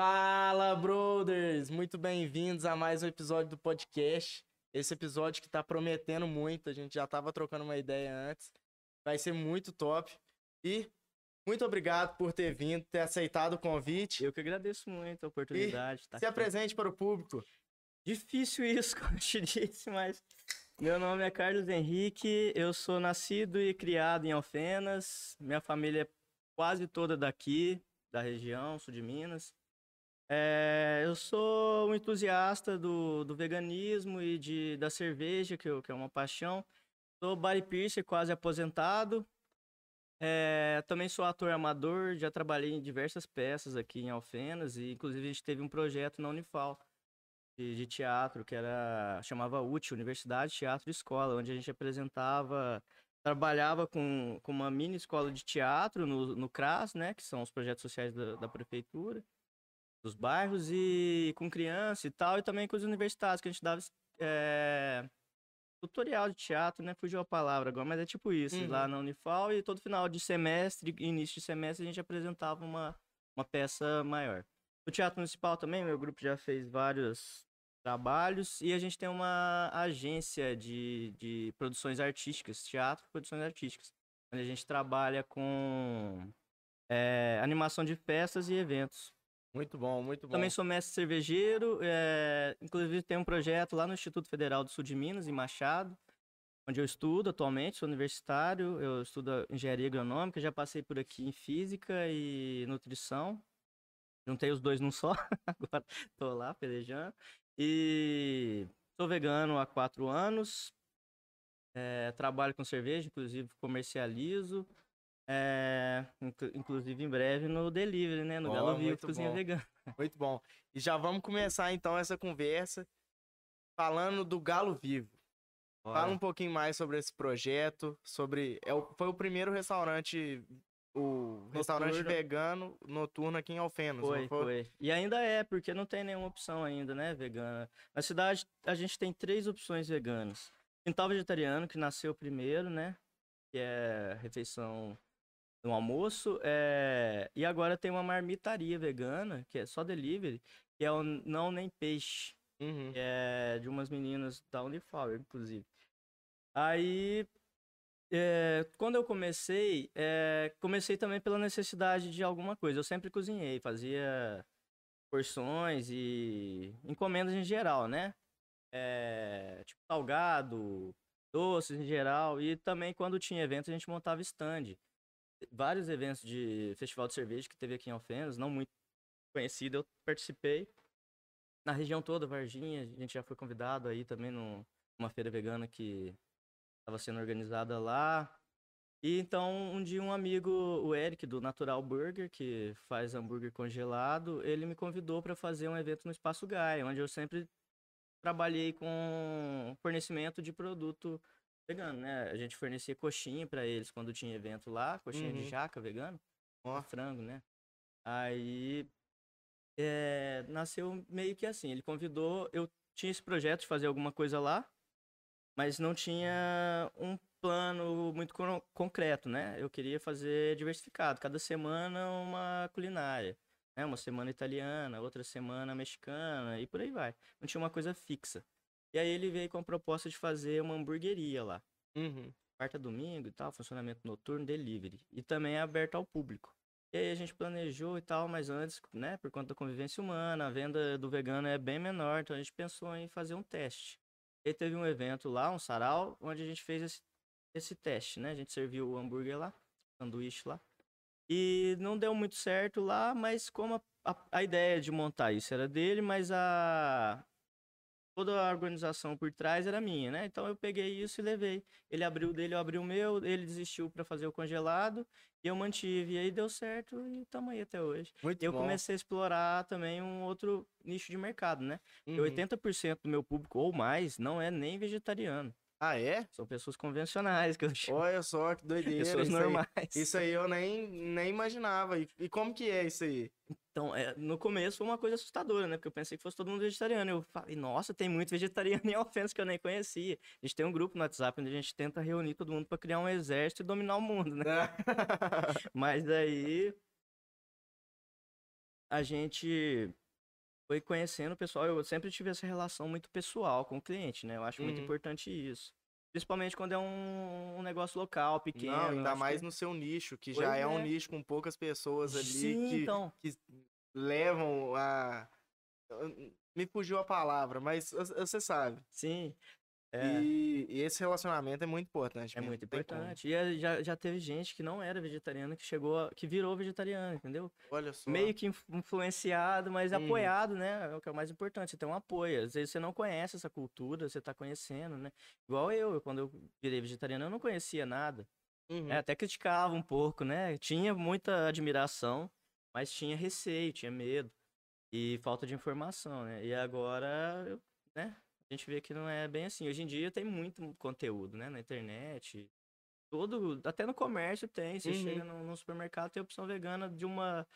Fala, brothers! Muito bem-vindos a mais um episódio do podcast. Esse episódio que tá prometendo muito, a gente já tava trocando uma ideia antes. Vai ser muito top. E muito obrigado por ter vindo, ter aceitado o convite. Eu que agradeço muito a oportunidade. E se aqui. apresente para o público. Difícil isso, como eu te disse, mas meu nome é Carlos Henrique, eu sou nascido e criado em Alfenas. Minha família é quase toda daqui, da região, sul de Minas. É, eu sou um entusiasta do, do veganismo e de, da cerveja, que, eu, que é uma paixão. Sou body piercer, quase aposentado. É, também sou ator amador, já trabalhei em diversas peças aqui em Alfenas e inclusive a gente teve um projeto na Unifal de, de teatro que era chamava UT, Universidade Teatro Escola, onde a gente apresentava, trabalhava com, com uma mini escola de teatro no, no CRAS, né, que são os projetos sociais da, da prefeitura dos bairros e com criança e tal, e também com os universitários, que a gente dava é, tutorial de teatro, né? Fugiu a palavra agora, mas é tipo isso, uhum. lá na Unifal, e todo final de semestre, início de semestre, a gente apresentava uma, uma peça maior. No Teatro Municipal também, meu grupo já fez vários trabalhos, e a gente tem uma agência de, de produções artísticas, teatro e produções artísticas, onde a gente trabalha com é, animação de festas e eventos. Muito bom, muito bom. Também sou mestre cervejeiro, é, inclusive tem um projeto lá no Instituto Federal do Sul de Minas, em Machado, onde eu estudo atualmente, sou universitário, eu estudo engenharia agronômica, já passei por aqui em física e nutrição. Juntei os dois num só, agora tô lá pelejando. E sou vegano há quatro anos, é, trabalho com cerveja, inclusive comercializo. É, inclusive em breve no delivery, né? No Galo Vivo Cozinha Vegana. Muito bom. E já vamos começar então essa conversa falando do Galo Vivo. Bora. Fala um pouquinho mais sobre esse projeto, sobre é o, foi o primeiro restaurante o noturno. restaurante vegano noturno aqui em Alfenas. Foi, foi, foi? E ainda é, porque não tem nenhuma opção ainda, né, vegana. Na cidade a gente tem três opções veganas. Quintal vegetariano, que nasceu primeiro, né? Que é refeição no almoço. É... E agora tem uma marmitaria vegana, que é só delivery, que é o Não Nem Peixe. Uhum. Que é de umas meninas da Unifal, inclusive. Aí, é... quando eu comecei, é... comecei também pela necessidade de alguma coisa. Eu sempre cozinhei, fazia porções e encomendas em geral, né? É... Tipo salgado, doces em geral. E também quando tinha evento a gente montava stand vários eventos de festival de cerveja que teve aqui em Alfenas, não muito conhecido, eu participei. Na região toda, Varginha, a gente já foi convidado aí também numa feira vegana que estava sendo organizada lá. E então, um dia um amigo, o Eric, do Natural Burger, que faz hambúrguer congelado, ele me convidou para fazer um evento no Espaço Gaia, onde eu sempre trabalhei com fornecimento de produto vegano, né? A gente fornecia coxinha para eles quando tinha evento lá, coxinha uhum. de jaca vegano, ó, frango, né? Aí é, nasceu meio que assim. Ele convidou, eu tinha esse projeto de fazer alguma coisa lá, mas não tinha um plano muito concreto, né? Eu queria fazer diversificado, cada semana uma culinária, né? Uma semana italiana, outra semana mexicana e por aí vai. Não tinha uma coisa fixa. E aí ele veio com a proposta de fazer uma hamburgueria lá. Uhum. Quarta, domingo e tal, funcionamento noturno, delivery. E também é aberto ao público. E aí a gente planejou e tal, mas antes, né, por conta da convivência humana, a venda do vegano é bem menor, então a gente pensou em fazer um teste. E teve um evento lá, um sarau, onde a gente fez esse, esse teste, né? A gente serviu o hambúrguer lá, sanduíche lá. E não deu muito certo lá, mas como a, a, a ideia de montar isso era dele, mas a, toda a organização por trás era minha, né? Então eu peguei isso e levei. Ele abriu o dele, eu abri o meu, ele desistiu para fazer o congelado e eu mantive. E aí deu certo e estamos aí até hoje. Muito eu bom. comecei a explorar também um outro nicho de mercado, né? Uhum. 80% do meu público ou mais não é nem vegetariano. Ah, é? São pessoas convencionais que eu chamo. Olha só, que doideira. Pessoas isso normais. Aí, isso aí eu nem, nem imaginava. E, e como que é isso aí? Então, é, no começo foi uma coisa assustadora, né? Porque eu pensei que fosse todo mundo vegetariano. Eu falei, nossa, tem muito vegetariano em ofensa que eu nem conhecia. A gente tem um grupo no WhatsApp onde a gente tenta reunir todo mundo para criar um exército e dominar o mundo, né? Mas aí a gente foi conhecendo o pessoal. Eu sempre tive essa relação muito pessoal com o cliente, né? Eu acho muito Uhum. importante isso. Principalmente quando é um, um negócio local, pequeno. Não, ainda mais que- no seu nicho, que Pois já é. um é. nicho com poucas pessoas ali Sim, que, então. que levam a. Me fugiu a palavra, mas você sabe. Sim. É. E, e esse relacionamento é muito importante. É mesmo, muito importante. E é- já, já teve gente que não era vegetariana, que chegou, a- que virou vegetariana, entendeu? Olha só. Meio que inf- influenciado, mas Uhum. apoiado, né? É o que é o mais importante, você tem um apoio. Às vezes você não conhece essa cultura, você tá conhecendo, né? Igual eu, quando eu virei vegetariano, eu não conhecia nada. Uhum. É, até criticava um pouco, né? Tinha muita admiração, mas tinha receio, tinha medo e falta de informação, né? E agora, eu- né? A gente vê que não é bem assim. Hoje em dia tem muito conteúdo, né? Na internet. Todo, até no comércio tem. Você Uhum. chega no supermercado, tem opção vegana de uma.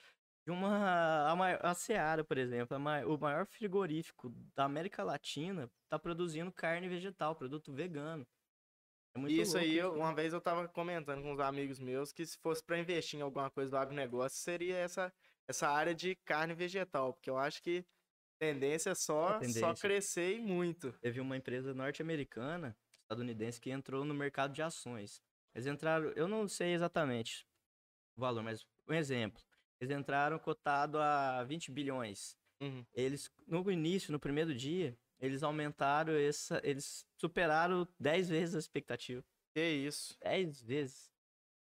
De uma. A, mai- a Seara, por exemplo, a mai- o maior frigorífico da América Latina tá produzindo carne vegetal, produto vegano. É muito Isso louco aí, eu- né? uma vez eu tava comentando com uns amigos meus que se fosse pra investir em alguma coisa do agronegócio, seria essa, essa área de carne vegetal, porque eu acho que tendência é só, só tendência. crescer e muito. Teve uma empresa norte-americana, estadunidense, que entrou no mercado de ações. Eles entraram, eu não sei exatamente o valor, mas um exemplo. Eles entraram cotado a 20 bilhões. Uhum. Eles, no início, no primeiro dia, eles aumentaram essa. Eles superaram 10 vezes a expectativa. Que isso. 10 vezes.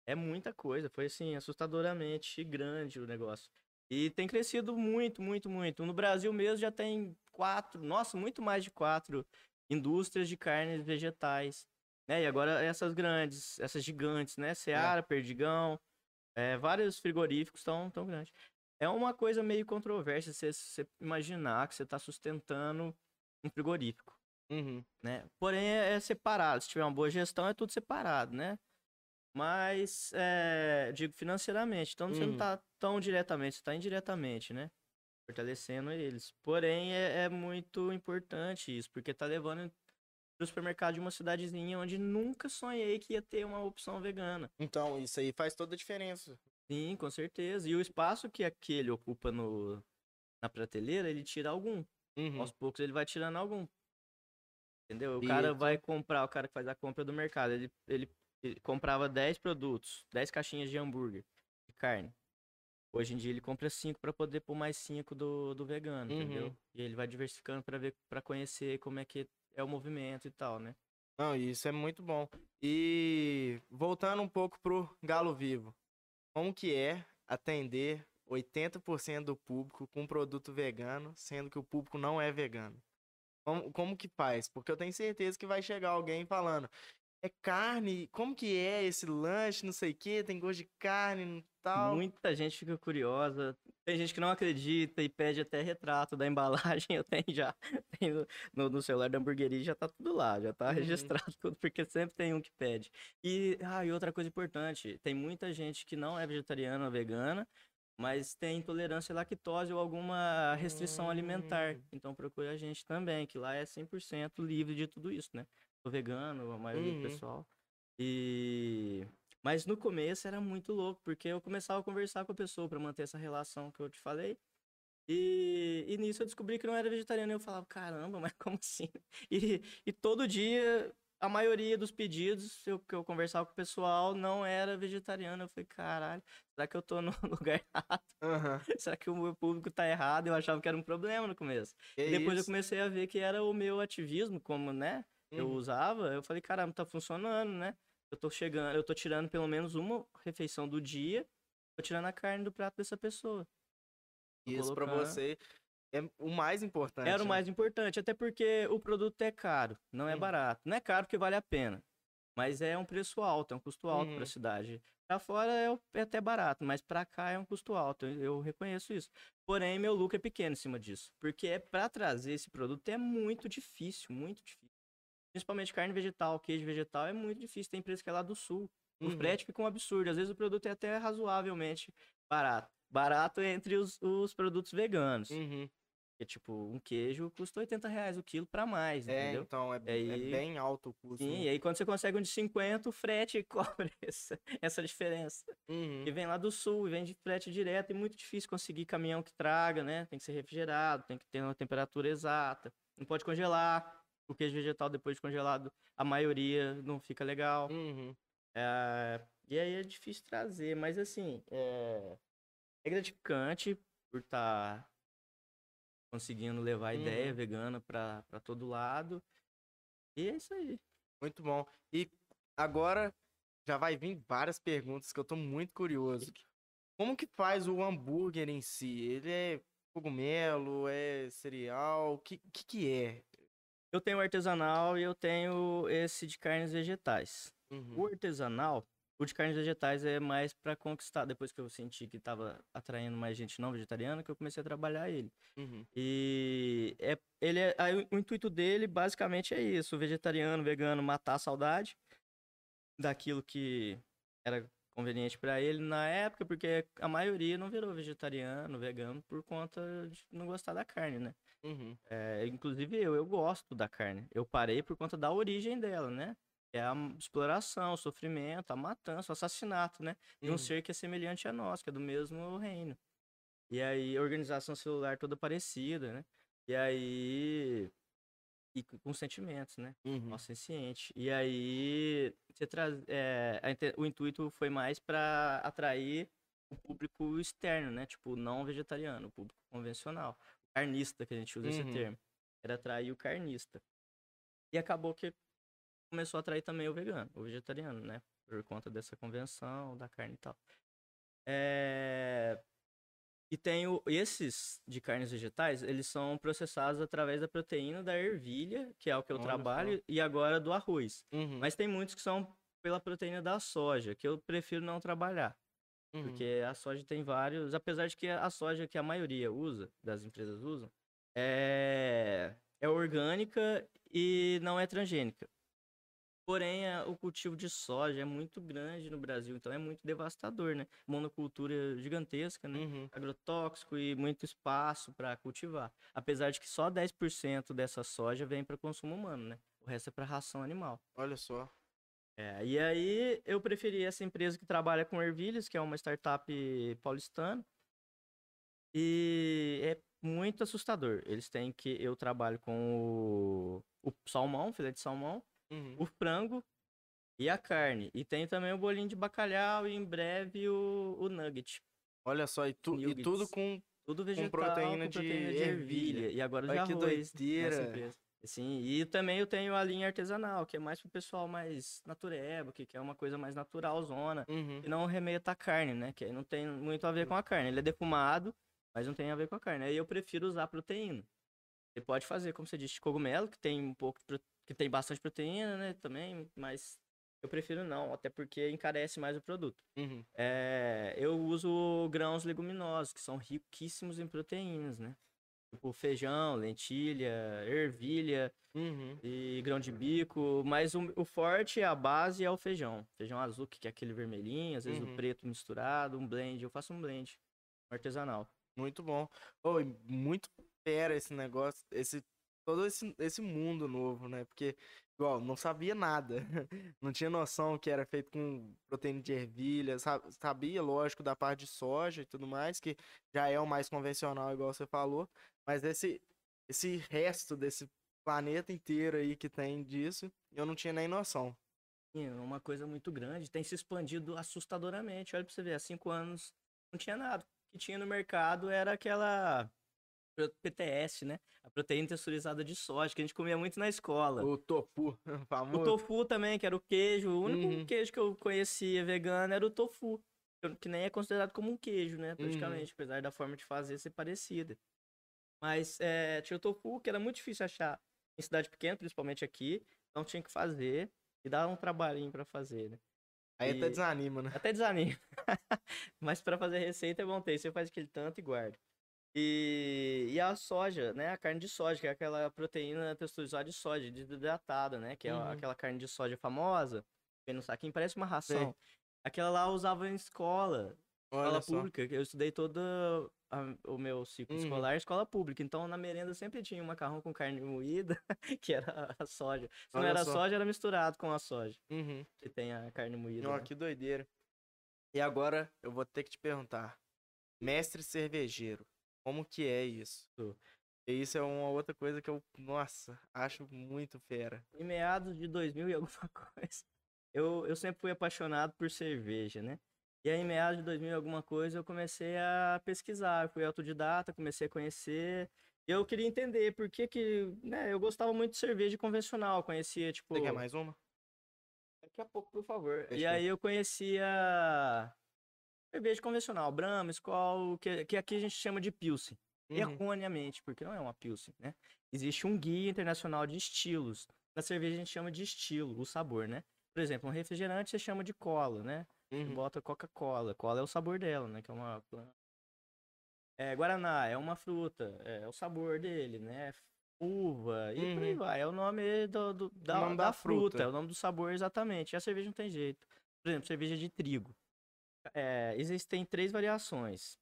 É muita coisa. Foi assim, assustadoramente grande o negócio. E tem crescido muito, muito, muito. No Brasil mesmo já tem quatro, nossa, muito mais de quatro indústrias de carnes vegetais. Né? E agora essas grandes, essas gigantes, né? Seara, Perdigão, é, vários frigoríficos estão tão grandes. É uma coisa meio controversa você, você imaginar que você está sustentando um frigorífico Uhum. né? Porém, é, é separado. Se tiver uma boa gestão, é tudo separado, né? Mas, é, digo financeiramente. Então, você Uhum. não tá tão diretamente, você tá indiretamente, né? Fortalecendo eles. Porém, é, é muito importante isso, porque tá levando pro supermercado de uma cidadezinha onde nunca sonhei que ia ter uma opção vegana. Então, isso aí faz toda a diferença. Sim, com certeza. E o espaço que aquele ocupa no, na prateleira, ele tira algum. Uhum. Aos poucos ele vai tirando algum. Entendeu? O E cara vai comprar, o cara que faz a compra do mercado, ele, ele, ele comprava 10 produtos, 10 caixinhas de hambúrguer, de carne. Hoje em dia ele compra 5 para poder pôr mais 5 do, do vegano, entendeu? Uhum. E ele vai diversificando para ver, para conhecer como é que é o movimento e tal, né? Não, isso é muito bom. E voltando um pouco pro Galo Vivo, como que é atender 80% do público com produto vegano, sendo que o público não é vegano? Como, como que faz? Porque eu tenho certeza que vai chegar alguém falando, é carne, como que é esse lanche, não sei o que, tem gosto de carne e tal. Muita gente fica curiosa. Tem gente que não acredita e pede até retrato da embalagem. Eu tenho já. Tenho no, no celular da hamburgueria já tá tudo lá, já tá Uhum. registrado tudo, porque sempre tem um que pede. E, ah, e outra coisa importante: tem muita gente que não é vegetariana ou vegana, mas tem intolerância à lactose ou alguma restrição alimentar. Hum. Então procure a gente também, que lá é 100% livre de tudo isso, né? Vegano, a maioria Uhum. do pessoal. E. Mas no começo era muito louco, porque eu começava a conversar com a pessoa pra manter essa relação que eu te falei. E, e nisso eu descobri que não era vegetariano. E eu falava, caramba, mas como assim? E, e todo dia, a maioria dos pedidos eu, que eu conversava com o pessoal não era vegetariano. Eu falei, caralho, será que eu tô no lugar errado? Aham. Será que o meu público tá errado? Eu achava que era um problema no começo. Que E depois eu isso? comecei a ver que era o meu ativismo, como, né? Eu Uhum. usava, eu falei, caramba, tá funcionando, né? Eu tô chegando, eu tô tirando pelo menos uma refeição do dia, tô tirando a carne do prato dessa pessoa. Tô Isso pra colocando- você é o mais importante. Era o né? mais importante, até porque o produto é caro, não é Uhum. barato. Não é caro porque vale a pena, mas é um preço alto, é um custo alto Uhum. pra cidade. Pra fora é, o- é até barato, mas pra cá é um custo alto, eu, eu reconheço isso. Porém, meu lucro é pequeno em cima disso, porque é para trazer esse produto é muito difícil, muito difícil. Principalmente carne vegetal, queijo vegetal é muito difícil. Tem empresa que é lá do sul. O Uhum. frete fica um absurdo. Às vezes o produto é até razoavelmente barato. Barato entre os, os produtos veganos. Uhum. Tipo, um queijo custa 80 reais o quilo pra mais, É, entendeu? então, é, E aí- é bem alto o custo. Sim, né? e aí quando você consegue um de 50, o frete cobre essa, essa diferença. Uhum. E vem lá do sul, e vem de frete direto, e muito difícil conseguir caminhão que traga, né? Tem que ser refrigerado, tem que ter uma temperatura exata. Não pode congelar. O queijo vegetal, depois de congelado, a maioria não fica legal. Uhum. É, e aí é difícil trazer, mas assim, é, é gratificante por estar conseguindo levar a ideia Uhum. vegana pra todo lado. E é isso aí. Muito bom. E agora já vai vir várias perguntas que eu tô muito curioso. Como que faz o hambúrguer em si? Ele é cogumelo, é cereal? O que, que que é? Eu tenho artesanal e eu tenho esse de carnes vegetais. Uhum. O artesanal, o de carnes vegetais é mais pra conquistar. Depois que eu senti que tava atraindo mais gente não vegetariana, que eu comecei a trabalhar ele. Uhum. E é, ele é, aí o intuito dele basicamente é isso: vegetariano, vegano matar a saudade daquilo que era conveniente pra ele na época, porque a maioria não virou vegetariano, vegano por conta de não gostar da carne, né? Uhum. É, inclusive eu, eu gosto da carne. Eu parei por conta da origem dela, né? É a exploração, o sofrimento, a matança, o assassinato, né? De um Uhum. ser que é semelhante a nós, que é do mesmo reino. E aí, organização celular toda parecida, né? E aí. E com sentimentos, né? Uhum. Nossa, senciente. E aí, você traz, é, a o intuito foi mais para atrair o público externo, né? Tipo, não vegetariano, o público convencional. Carnista, que a gente usa esse Uhum. termo. Era atrair o carnista. E acabou que começou a atrair também o vegano, o vegetariano, né? Por conta dessa convenção da carne e tal. É... E tem o... esses de carnes vegetais, eles são processados através da proteína da ervilha, que é o que eu Olha trabalho, e agora do arroz. Uhum. Mas tem muitos que são pela proteína da soja, que eu prefiro não trabalhar. Uhum. Porque a soja tem vários. Apesar de que a soja que a maioria usa, das empresas usam, é, é orgânica e não é transgênica. Porém, a- o cultivo de soja é muito grande no Brasil, então é muito devastador, né? Monocultura gigantesca, né? Uhum. Agrotóxico e muito espaço para cultivar. Apesar de que só 10% dessa soja vem para consumo humano, né? O resto é para ração animal. Olha só. É, e aí eu preferi essa empresa que trabalha com ervilhas, que é uma startup paulistana. E é muito assustador. Eles têm que. Eu trabalho com o, o salmão, filé de salmão, Uhum. o frango e a carne. E tem também o bolinho de bacalhau e em breve o, o nugget. Olha só, e, tu, e tudo com. Tudo vegetal proteína com de proteína de ervilha. ervilha. E agora de Olha que arroz doideira. Sim, e também eu tenho a linha artesanal, que é mais pro pessoal mais natureba, que quer uma coisa mais natural, zona. Uhum. E não remeta a carne, né? Que aí não tem muito a ver com a carne. Ele é defumado, mas não tem a ver com a carne. Aí eu prefiro usar proteína. Você pode fazer, como você disse, de cogumelo, que tem um pouco de que tem bastante proteína, né? Também, mas eu prefiro não, até porque encarece mais o produto. Uhum. É, eu uso grãos leguminosos, que são riquíssimos em proteínas, né? Tipo feijão, lentilha, ervilha Uhum. e grão de bico. Mas o, o forte, a base é o feijão. Feijão azul, que é aquele vermelhinho, às vezes Uhum. o preto misturado, um blend. Eu faço um blend artesanal. Muito bom. E muito fera esse negócio, esse todo esse, esse mundo novo, né? Porque, igual, não sabia nada. Não tinha noção que era feito com proteína de ervilha. sa- Sabia, lógico, da parte de soja e tudo mais, que já é o mais convencional, igual você falou. Mas esse, esse resto desse planeta inteiro aí que tem disso, eu não tinha nem noção. É uma coisa muito grande, tem se expandido assustadoramente. Olha pra você ver, há cinco anos não tinha nada. O que tinha no mercado era aquela PTS, né? A proteína texturizada de soja, que a gente comia muito na escola. O tofu, O famoso. tofu também, que era o queijo. O único Uhum. queijo que eu conhecia vegano era o tofu. que- nem é considerado como um queijo, né? Uhum. Praticamente, apesar da forma de fazer ser parecida. Mas é, tinha o tofu, que era muito difícil achar em cidade pequena, principalmente aqui. Então tinha que fazer e dar um trabalhinho pra fazer, né? Aí até E- desanima, né? Até desanima. Mas pra fazer receita é bom ter. Você faz aquele tanto e guarda. E, e a soja, né? A carne de soja, que é aquela proteína texturizada de soja, desidratada, né? Que é Uhum. aquela carne de soja famosa. Vem no saquinho, parece uma ração. Aquela lá eu usava em escola. Olha escola só. pública. Eu estudei todo a- o meu ciclo Uhum. escolar em escola pública. Então, na merenda sempre tinha um macarrão com carne moída, que era a soja. Se não Olha era só. soja, era misturado com a soja. Uhum. Que tem a carne moída. Ó, né? que doideira. E agora eu vou ter que te perguntar. Mestre cervejeiro, como que é isso? E isso é uma outra coisa que eu, nossa, acho muito fera. Em meados de 2000 e alguma coisa, eu, eu sempre fui apaixonado por cerveja, né? E aí, em meados de 2000 e alguma coisa, eu comecei a pesquisar. Eu fui autodidata, comecei a conhecer. E eu queria entender por que que, né? Eu gostava muito de cerveja convencional. Conhecia, tipo... Você quer mais uma? Daqui a pouco, por favor. E Fechou. aí eu conhecia cerveja convencional, Brahma, Skol, que, que aqui a gente chama de Pilsen. Uhum. Erroneamente, porque não é uma Pilsen, né? Existe um guia internacional de estilos. Na cerveja a gente chama de estilo, o sabor, né? Por exemplo, um refrigerante você chama de cola, né? Você Uhum. bota Coca-Cola. Cola é o sabor dela, né? Que é uma. É, Guaraná é uma fruta, é o sabor dele, né? Uva, e por aí Uhum. vai. É o nome do, do- da, nome da da fruta, fruta. é o nome do sabor exatamente. E a cerveja não tem jeito. Por exemplo, cerveja de trigo. É, existem três variações.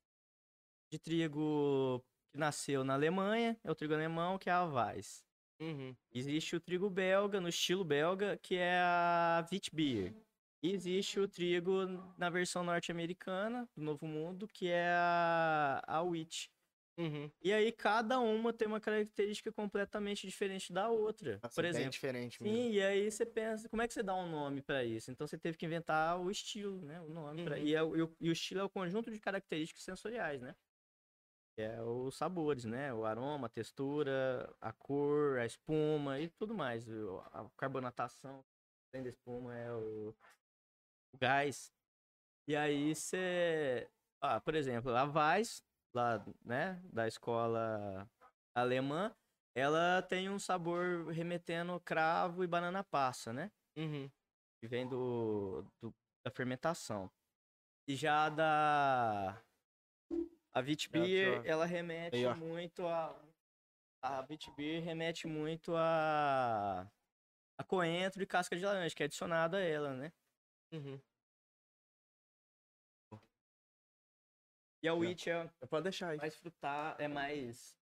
De trigo que nasceu na Alemanha, é o trigo alemão, que é a Weiss. Uhum. Existe o trigo belga, no estilo belga, que é a Witbier. E existe o trigo na versão norte-americana, do Novo Mundo, que é a, a wheat. Uhum. E aí cada uma tem uma característica completamente diferente da outra. Nossa, Por bem exemplo, diferente mesmo. Sim, e aí você pensa, como é que você dá um nome pra isso? Então você teve que inventar o estilo, né? O nome pra- Uhum. e, é o- e o, e o estilo é o conjunto de características sensoriais, né? É os sabores, né? O aroma, a textura, a cor, a espuma e tudo mais. A carbonatação, além da espuma, é o, o gás. E aí você. Ah, por exemplo, a Weiss, lá, né, da escola alemã, ela tem um sabor remetendo cravo e banana passa, né? Uhum. Que vem do, do- da fermentação. E já a da a Witbier, só. ela remete Aí, muito a a Witbier remete muito a a coentro e casca de laranja, que é adicionada a ela, né? Uhum. E a Já. wheat é Pode deixar aí. mais frutar, é mais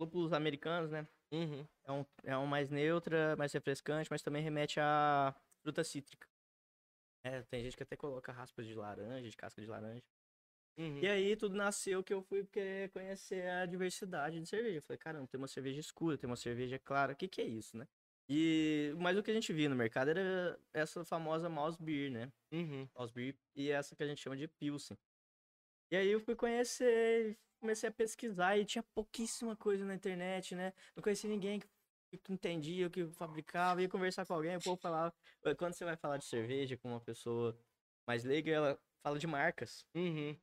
lúpulos americanos, né? Uhum. É um, é um mais neutra, mais refrescante, mas também remete a fruta cítrica. É, tem gente que até coloca raspas de laranja, de casca de laranja. Uhum. E aí tudo nasceu que eu fui querer conhecer a diversidade de cerveja. Eu falei, caramba, tem uma cerveja escura, tem uma cerveja clara, o que que é isso, né? E, mas o que a gente via no mercado era essa famosa Mouse Beer, né? Uhum. Mouse Beer e essa que a gente chama de Pilsen. E aí eu fui conhecer, comecei a pesquisar e tinha pouquíssima coisa na internet, né? Não conhecia ninguém que, que entendia o que fabricava, ia conversar com alguém, o povo falava. Quando você vai falar de cerveja com uma pessoa mais leiga, ela fala de marcas. Uhum.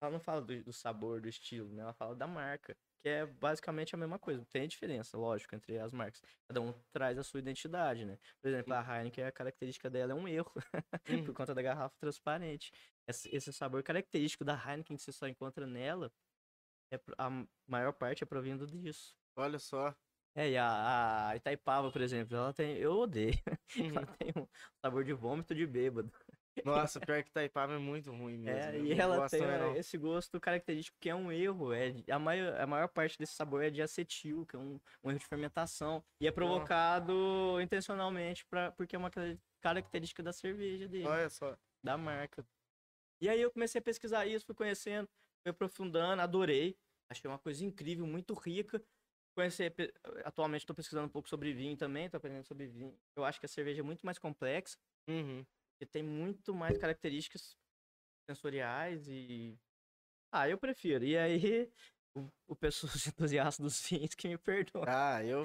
Ela não fala do, do sabor, do estilo, né? Ela fala da marca, que é basicamente a mesma coisa. Tem diferença, lógico, entre as marcas. Cada um traz a sua identidade, né? Por exemplo, a Heineken, a característica dela é um erro, Uhum. por conta da garrafa transparente. Esse, sabor característico da Heineken que você só encontra nela, é, a maior parte é provindo disso. Olha só. É, e a, a Itaipava, por exemplo, ela tem. Eu odeio. Ela Uhum. tem um sabor de vômito de bêbado. Nossa, pior que Taipava é muito ruim mesmo. É, e ela tem não. esse gosto característico que é um erro. É, a, maior, a maior parte desse sabor é de acetil, que é um, um erro de fermentação. E é provocado intencionalmente pra, porque é uma característica da cerveja dele, Olha só. da marca. E aí eu comecei a pesquisar isso, fui conhecendo, fui aprofundando, adorei. Achei uma coisa incrível, muito rica. Conheci, atualmente estou pesquisando um pouco sobre vinho também, estou aprendendo sobre vinho. Eu acho que a cerveja é muito mais complexa Uhum. que tem muito mais características sensoriais e. Ah, eu prefiro. E aí, o, o pessoal os entusiastas dos vinhos que me perdoam. Ah, eu.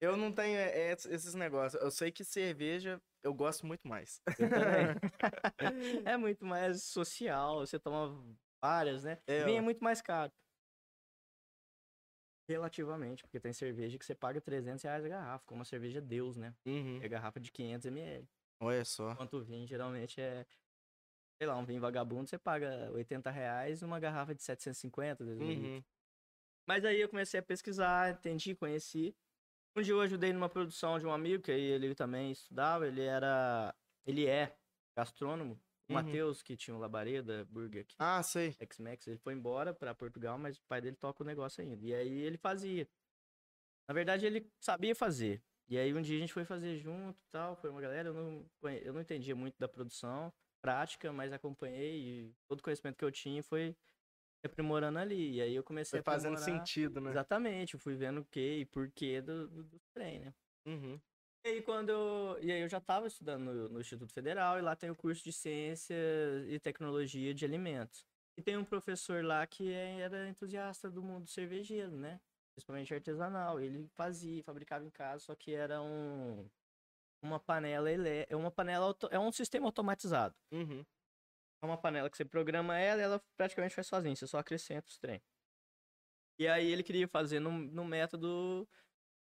Eu não tenho é, esses negócios. Eu sei que cerveja eu gosto muito mais. Eu é muito mais social, você toma várias, né? É, Vinho é muito mais caro. Relativamente, porque tem cerveja que você paga 300 reais a garrafa, como a cerveja Deus, né? Uhum. É garrafa de 500 ml. Olha só. Enquanto o vinho geralmente é, sei lá, um vinho vagabundo, você paga 80 reais numa garrafa de 750, 2 mil litros. Uhum. Mas aí eu comecei a pesquisar, entendi, conheci. Um dia eu ajudei numa produção de um amigo, que aí ele também estudava, ele era. Ele é gastrônomo, O Uhum. Matheus, que tinha o Labareda, Burger King, Ah, sei. X-Max, ele foi embora pra Portugal, mas o pai dele toca o negócio ainda. E aí ele fazia. Na verdade, ele sabia fazer. E aí um dia a gente foi fazer junto e tal, foi uma galera, eu não, eu não entendia muito da produção prática, mas acompanhei e todo o conhecimento que eu tinha foi aprimorando ali. E aí eu comecei Foi fazendo aprimorar. sentido, né? Exatamente, eu fui vendo o que e porquê do, do, trem, né? Uhum. E aí quando eu, e aí eu já estava estudando no, no Instituto Federal e lá tem o curso de Ciência e Tecnologia de Alimentos. E tem um professor lá que é- era entusiasta do mundo cervejeiro, né? Principalmente artesanal. Ele fazia, fabricava em casa, só que era um uma panela ele é uma panela auto- é um sistema automatizado. Uhum. É uma panela que você programa ela, e ela praticamente faz sozinha, você só acrescenta os trem. E aí ele queria fazer num, num método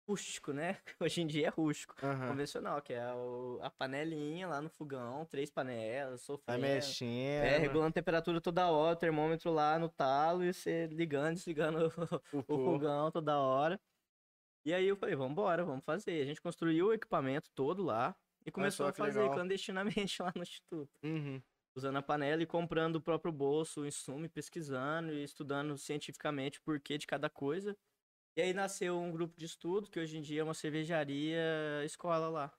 rústico, né? Hoje em dia é rústico Aham. convencional, que é o- a panelinha lá no fogão, três panelas, Vai sofrendo. mexendo. É, regulando a temperatura toda hora, o termômetro lá no talo e você ligando, desligando o, o fogão toda hora. E aí eu falei, vambora, vamos fazer. A gente construiu o equipamento todo lá e começou a fazer legal. clandestinamente lá no instituto. Uhum. Usando a panela e comprando o próprio bolso, o insumo, pesquisando e estudando cientificamente o porquê de cada coisa. E aí nasceu um grupo de estudo, que hoje em dia é uma cervejaria escola lá.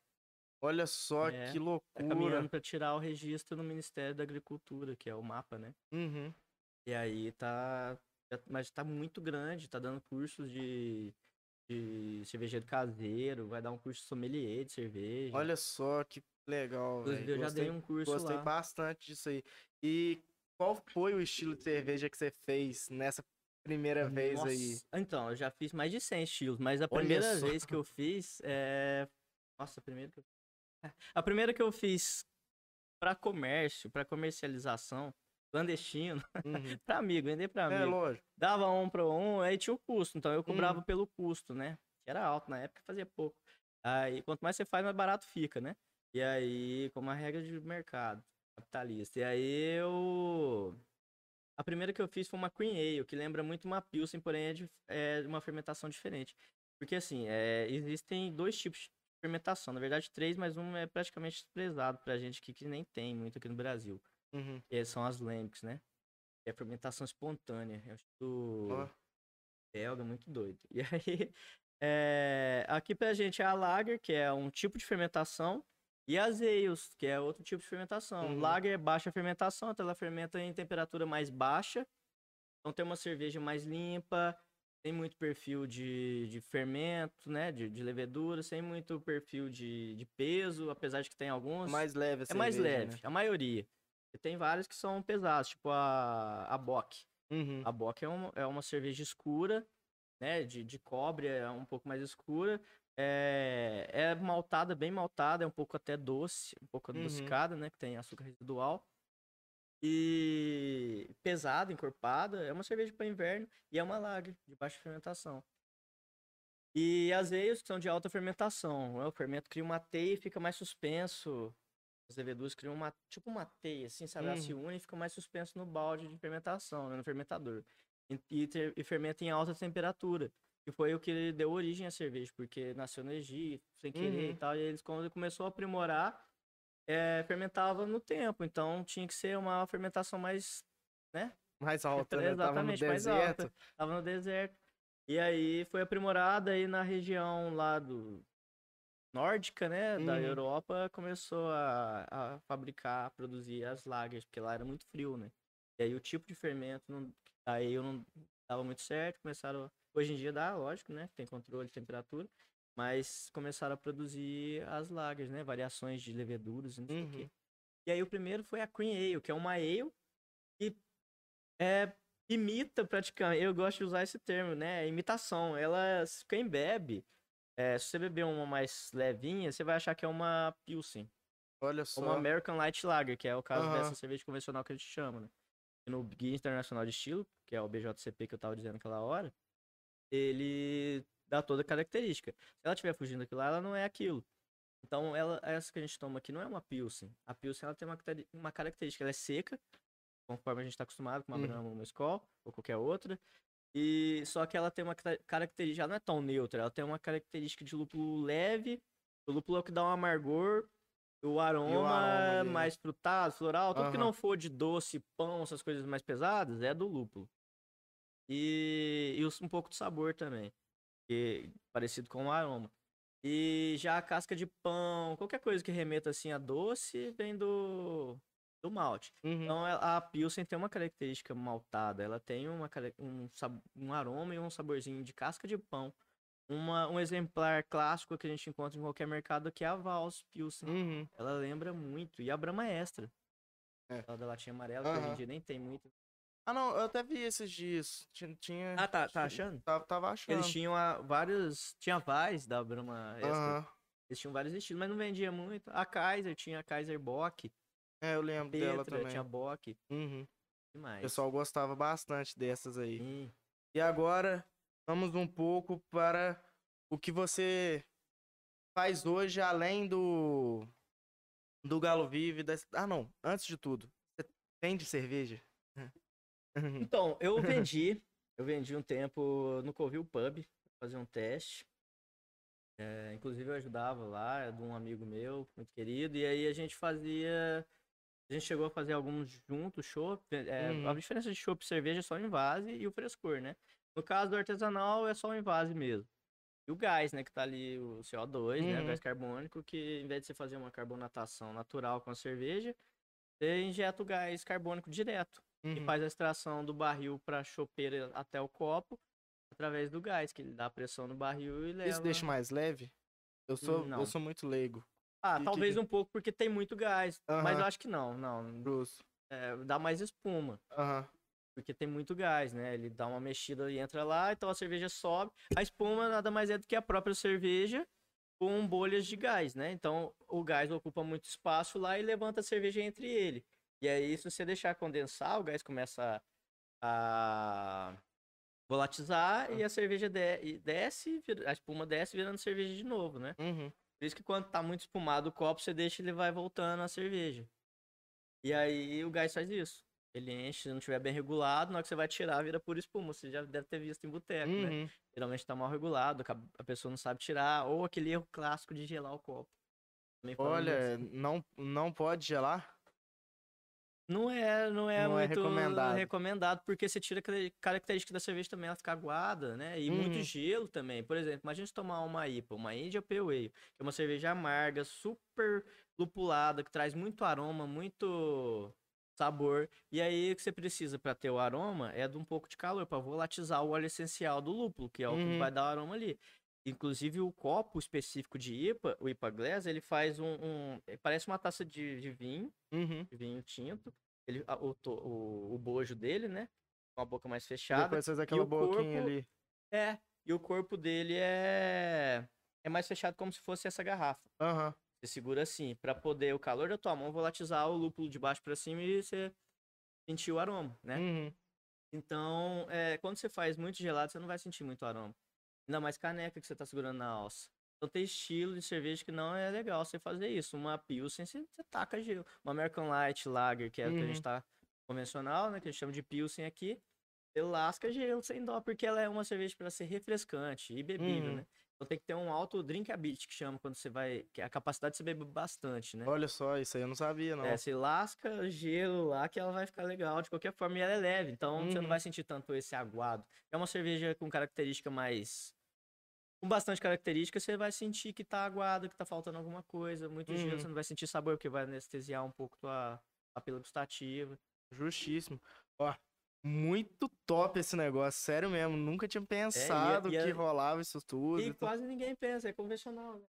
Olha só É, que Tá loucura. caminhando para tirar o registro no Ministério da Agricultura, que é o mapa, né? Uhum. E aí tá. Mas tá muito grande, tá dando cursos de, de cervejeiro caseiro, vai dar um curso de sommelier de cerveja. Olha só que legal, velho. eu já Gostei, dei um curso gostei lá. bastante disso aí. E qual foi o estilo de cerveja que você fez nessa primeira vez aí? Então, eu já fiz mais de 100 estilos, mas a Olha primeira só. vez que eu fiz é. Nossa, a primeira que eu A primeira que eu fiz para comércio, para comercialização, clandestino, Uhum. para amigo, vender para É, amigo. lógico. dava um para um, aí tinha o custo, então eu cobrava Uhum. pelo custo, né? Que era alto na época, fazia pouco. Aí, quanto mais você faz, mais barato fica, né? E aí, como a regra de mercado capitalista. E aí eu a primeira que eu fiz foi uma Queen Ale, que lembra muito uma Pilsen, porém é de é uma fermentação diferente. Porque assim, é, existem dois tipos de fermentação, na verdade três, mas um é praticamente desprezado pra gente aqui, que nem tem muito aqui no Brasil. Uhum. E são as lambics, né? É fermentação espontânea. É um estudo belga muito doido. E aí, é, aqui pra gente é a lager, que é um tipo de fermentação, e as ales, que é outro tipo de fermentação. Uhum. Lager é baixa fermentação, então ela fermenta em temperatura mais baixa. Então tem uma cerveja mais limpa, tem muito perfil de, de fermento, né? De, de levedura, sem muito perfil de, de peso, apesar de que tem alguns. Mais leve a É mais cerveja, leve, né? a maioria. E tem várias que são pesadas, tipo a, a Bock. Uhum. A Bock é uma, é uma cerveja escura, né? De, de cobre, é um pouco mais escura. É, é maltada, bem maltada, é um pouco até doce, um pouco Uhum. adocicada, né? Que tem açúcar residual. E pesada, encorpada. É uma cerveja para inverno e é uma lager de baixa fermentação. E as ales que são de alta fermentação. né, O fermento cria uma teia e fica mais suspenso. As leveduras criam uma, tipo uma teia, assim, sabe? Ela se Uhum. une e fica mais suspenso no balde de fermentação, né? no fermentador. E, e, e fermenta em alta temperatura. Que foi o que deu origem à cerveja, porque nasceu no Egito, sem querer e Uhum. tal. E eles, quando começou a aprimorar, é, fermentava no tempo. Então tinha que ser uma fermentação mais Mais alta, né? Exatamente, mais deserto. alta. Tava no deserto. E aí foi aprimorada aí na região lá do nórdica, né, da Uhum. Europa, começou a, a fabricar, produzir as lagers, porque lá era muito frio, né? E aí o tipo de fermento não, aí eu não dava muito certo, começaram, a- hoje em dia dá, lógico, né, tem controle de temperatura, mas começaram a produzir as lagers, né, variações de leveduras e não sei o Uhum. quê. E aí o primeiro foi a Queen Ale, que é uma ale que é, imita praticamente, eu gosto de usar esse termo, né? é Imitação. Ela, quem bebe, é, se você beber uma mais levinha, você vai achar que é uma Pilsen. Olha só. uma American Light Lager, que é o caso Aham. dessa cerveja convencional que a gente chama, né? E no Guia Internacional de Estilo, que é o BJCP que eu tava dizendo aquela hora, ele dá toda a característica. Se ela estiver fugindo daquilo lá, ela não é aquilo. Então, ela, essa que a gente toma aqui não é uma Pilsen. A Pilsen ela tem uma, uma característica, ela é seca, conforme a gente está acostumado com uma Uhum. Brahma, uma Skol ou qualquer outra. E só que ela tem uma ca- característica, ela não é tão neutra, ela tem uma característica de lúpulo leve. O lúpulo é o que dá um amargor O aroma, aroma ali, né? mais frutado, floral, tudo que Aham. não for de doce, pão, essas coisas mais pesadas, é do lúpulo. E, e um pouco de sabor também, que, parecido com o aroma. E já a casca de pão, qualquer coisa que remeta assim a doce, vem do, do malte. Uhum. Então a a Pilsen tem uma característica maltada, ela tem uma, um, um aroma e um saborzinho de casca de pão. Uma, um exemplar clássico que a gente encontra em qualquer mercado que é a Vals Pilsen. Uhum. Ela lembra muito. E a Brahma Extra. É. Da latinha amarela, que hoje em dia nem tem muito. Ah, não, eu até vi esses dias. Tinha. Ah, tá, tá achando? Tava, tava achando. Eles tinham a, vários. Tinha Vais da Brahma Extra. Eles tinham vários estilos, mas não vendia muito. A Kaiser tinha a Kaiser Bock. É, eu lembro dela Petra também. tinha Bock. Uhum. E O pessoal gostava bastante dessas aí. E agora, vamos um pouco para o que você faz hoje, além do do Galo Vive. Das... Ah, não. Antes de tudo, você vende cerveja? Então, eu vendi. eu vendi um tempo no Covil Pub, fazer um teste. É, inclusive eu ajudava lá, é de um amigo meu, muito querido, e aí a gente fazia. A gente chegou a fazer alguns juntos, chopp. é, Uhum. A diferença de chopp e cerveja é só o invase e o frescor, né? No caso do artesanal é só o invase mesmo. E o gás, né? Que tá ali, o CO2, né? O Uhum. gás carbônico, que em vez de você fazer uma carbonatação natural com a cerveja, você injeta o gás carbônico direto e Uhum. faz a extração do barril para chopeira até o copo através do gás, que ele dá pressão no barril e leva. Isso deixa mais leve? Eu sou, Não. eu sou muito leigo. Ah, que- talvez que- um pouco porque tem muito gás, mas Aham. eu acho que não, não, Grosso. é, dá mais espuma, Aham. porque tem muito gás, né? Ele dá uma mexida e entra lá, então a cerveja sobe. A espuma nada mais é do que a própria cerveja com bolhas de gás, né? Então o gás ocupa muito espaço lá e levanta a cerveja entre ele. E aí, se você deixar condensar, o gás começa a volatizar e a cerveja de- desce, a espuma desce virando cerveja de novo, né? Uhum. Por isso que quando tá muito espumado o copo, você deixa ele vai voltando a cerveja. E aí o gás faz isso. Ele enche, se não tiver bem regulado, na hora que você vai tirar, vira pura espuma. Você já deve ter visto em boteco, né? Uhum. Geralmente tá mal regulado, a pessoa não sabe tirar, ou aquele erro clássico de gelar o copo. Olha, disso. não, não pode gelar? Não é, não é não é muito recomendado. recomendado, porque você tira aquela característica da cerveja também, ela fica aguada, né? E Uhum. muito gelo também. Por exemplo, imagina você tomar uma IPA, uma India Pale Ale, que é uma cerveja amarga, super lupulada, que traz muito aroma, muito sabor. E aí o que você precisa para ter o aroma é de um pouco de calor, para volatizar o óleo essencial do lúpulo, que é o que Uhum. vai dar o aroma ali. Inclusive o copo específico de IPA, o IPA Glass, ele faz um, um- parece uma taça de, de vinho, Uhum. de vinho tinto. Ele, a- o, o, o bojo dele, né? Com a boca mais fechada. Depois faz aquela boquinha corpo- ali. É. E o corpo dele é. É mais fechado como se fosse essa garrafa. Aham. Você segura assim, pra poder o calor da tua mão volatizar o lúpulo de baixo pra cima e você sentir o aroma, né? Uhum. Então, é, quando você faz muito gelado, você não vai sentir muito aroma. Ainda mais caneca que você tá segurando na alça. Então tem estilo de cerveja que não é legal você fazer isso. Uma Pilsen, você, você taca gelo. Uma American Light Lager, que é o que a Uhum. gente tá convencional, né? Que a gente chama de Pilsen aqui. Você lasca gelo sem dó, porque ela é uma cerveja para ser refrescante e bebível, Uhum. né? Então tem que ter um alto drinkability, que chama quando você vai... Que é a capacidade de você beber bastante, né? Olha só, isso aí eu não sabia, não. É, você lasca gelo lá que ela vai ficar legal de qualquer forma e ela é leve, então você não Uhum. vai sentir tanto esse aguado. É uma cerveja com característica mais. Com bastante característica, você vai sentir que tá aguado, que tá faltando alguma coisa. Muito Uhum. gelo, você não vai sentir sabor, porque vai anestesiar um pouco tua papila gustativa. Justíssimo. Ó, muito top esse negócio, sério mesmo. Nunca tinha pensado É, e a- que rolava isso tudo. E e quase ninguém pensa, é convencional, né?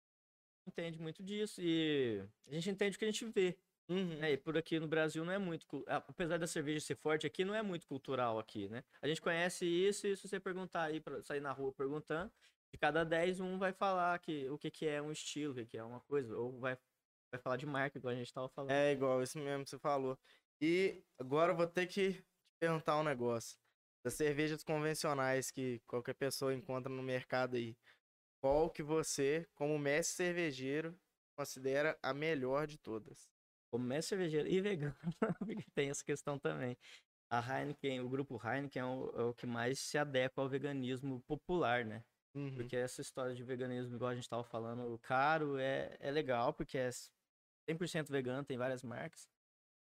Entende muito disso. E a gente entende o que a gente vê. Uhum. né? E por aqui no Brasil não é muito. Apesar da cerveja ser forte aqui, não é muito cultural aqui, né? A gente conhece isso e se você perguntar aí, pra sair na rua perguntando, de cada 10, um vai falar que, o que, que é um estilo, o que, que é uma coisa, ou vai, vai falar de marca, igual a gente tava falando. É igual, isso mesmo que você falou. E agora eu vou ter que te perguntar um negócio. Das cervejas convencionais que qualquer pessoa encontra no mercado aí. Qual que você, como mestre cervejeiro, considera a melhor de todas? Como mestre cervejeiro e vegano, porque tem essa questão também. A Heineken, o grupo Heineken é o, é o que mais se adequa ao veganismo popular, né? Uhum. Porque essa história de veganismo, igual a gente tava falando, caro é, é legal, porque é, 100% vegano, tem várias marcas.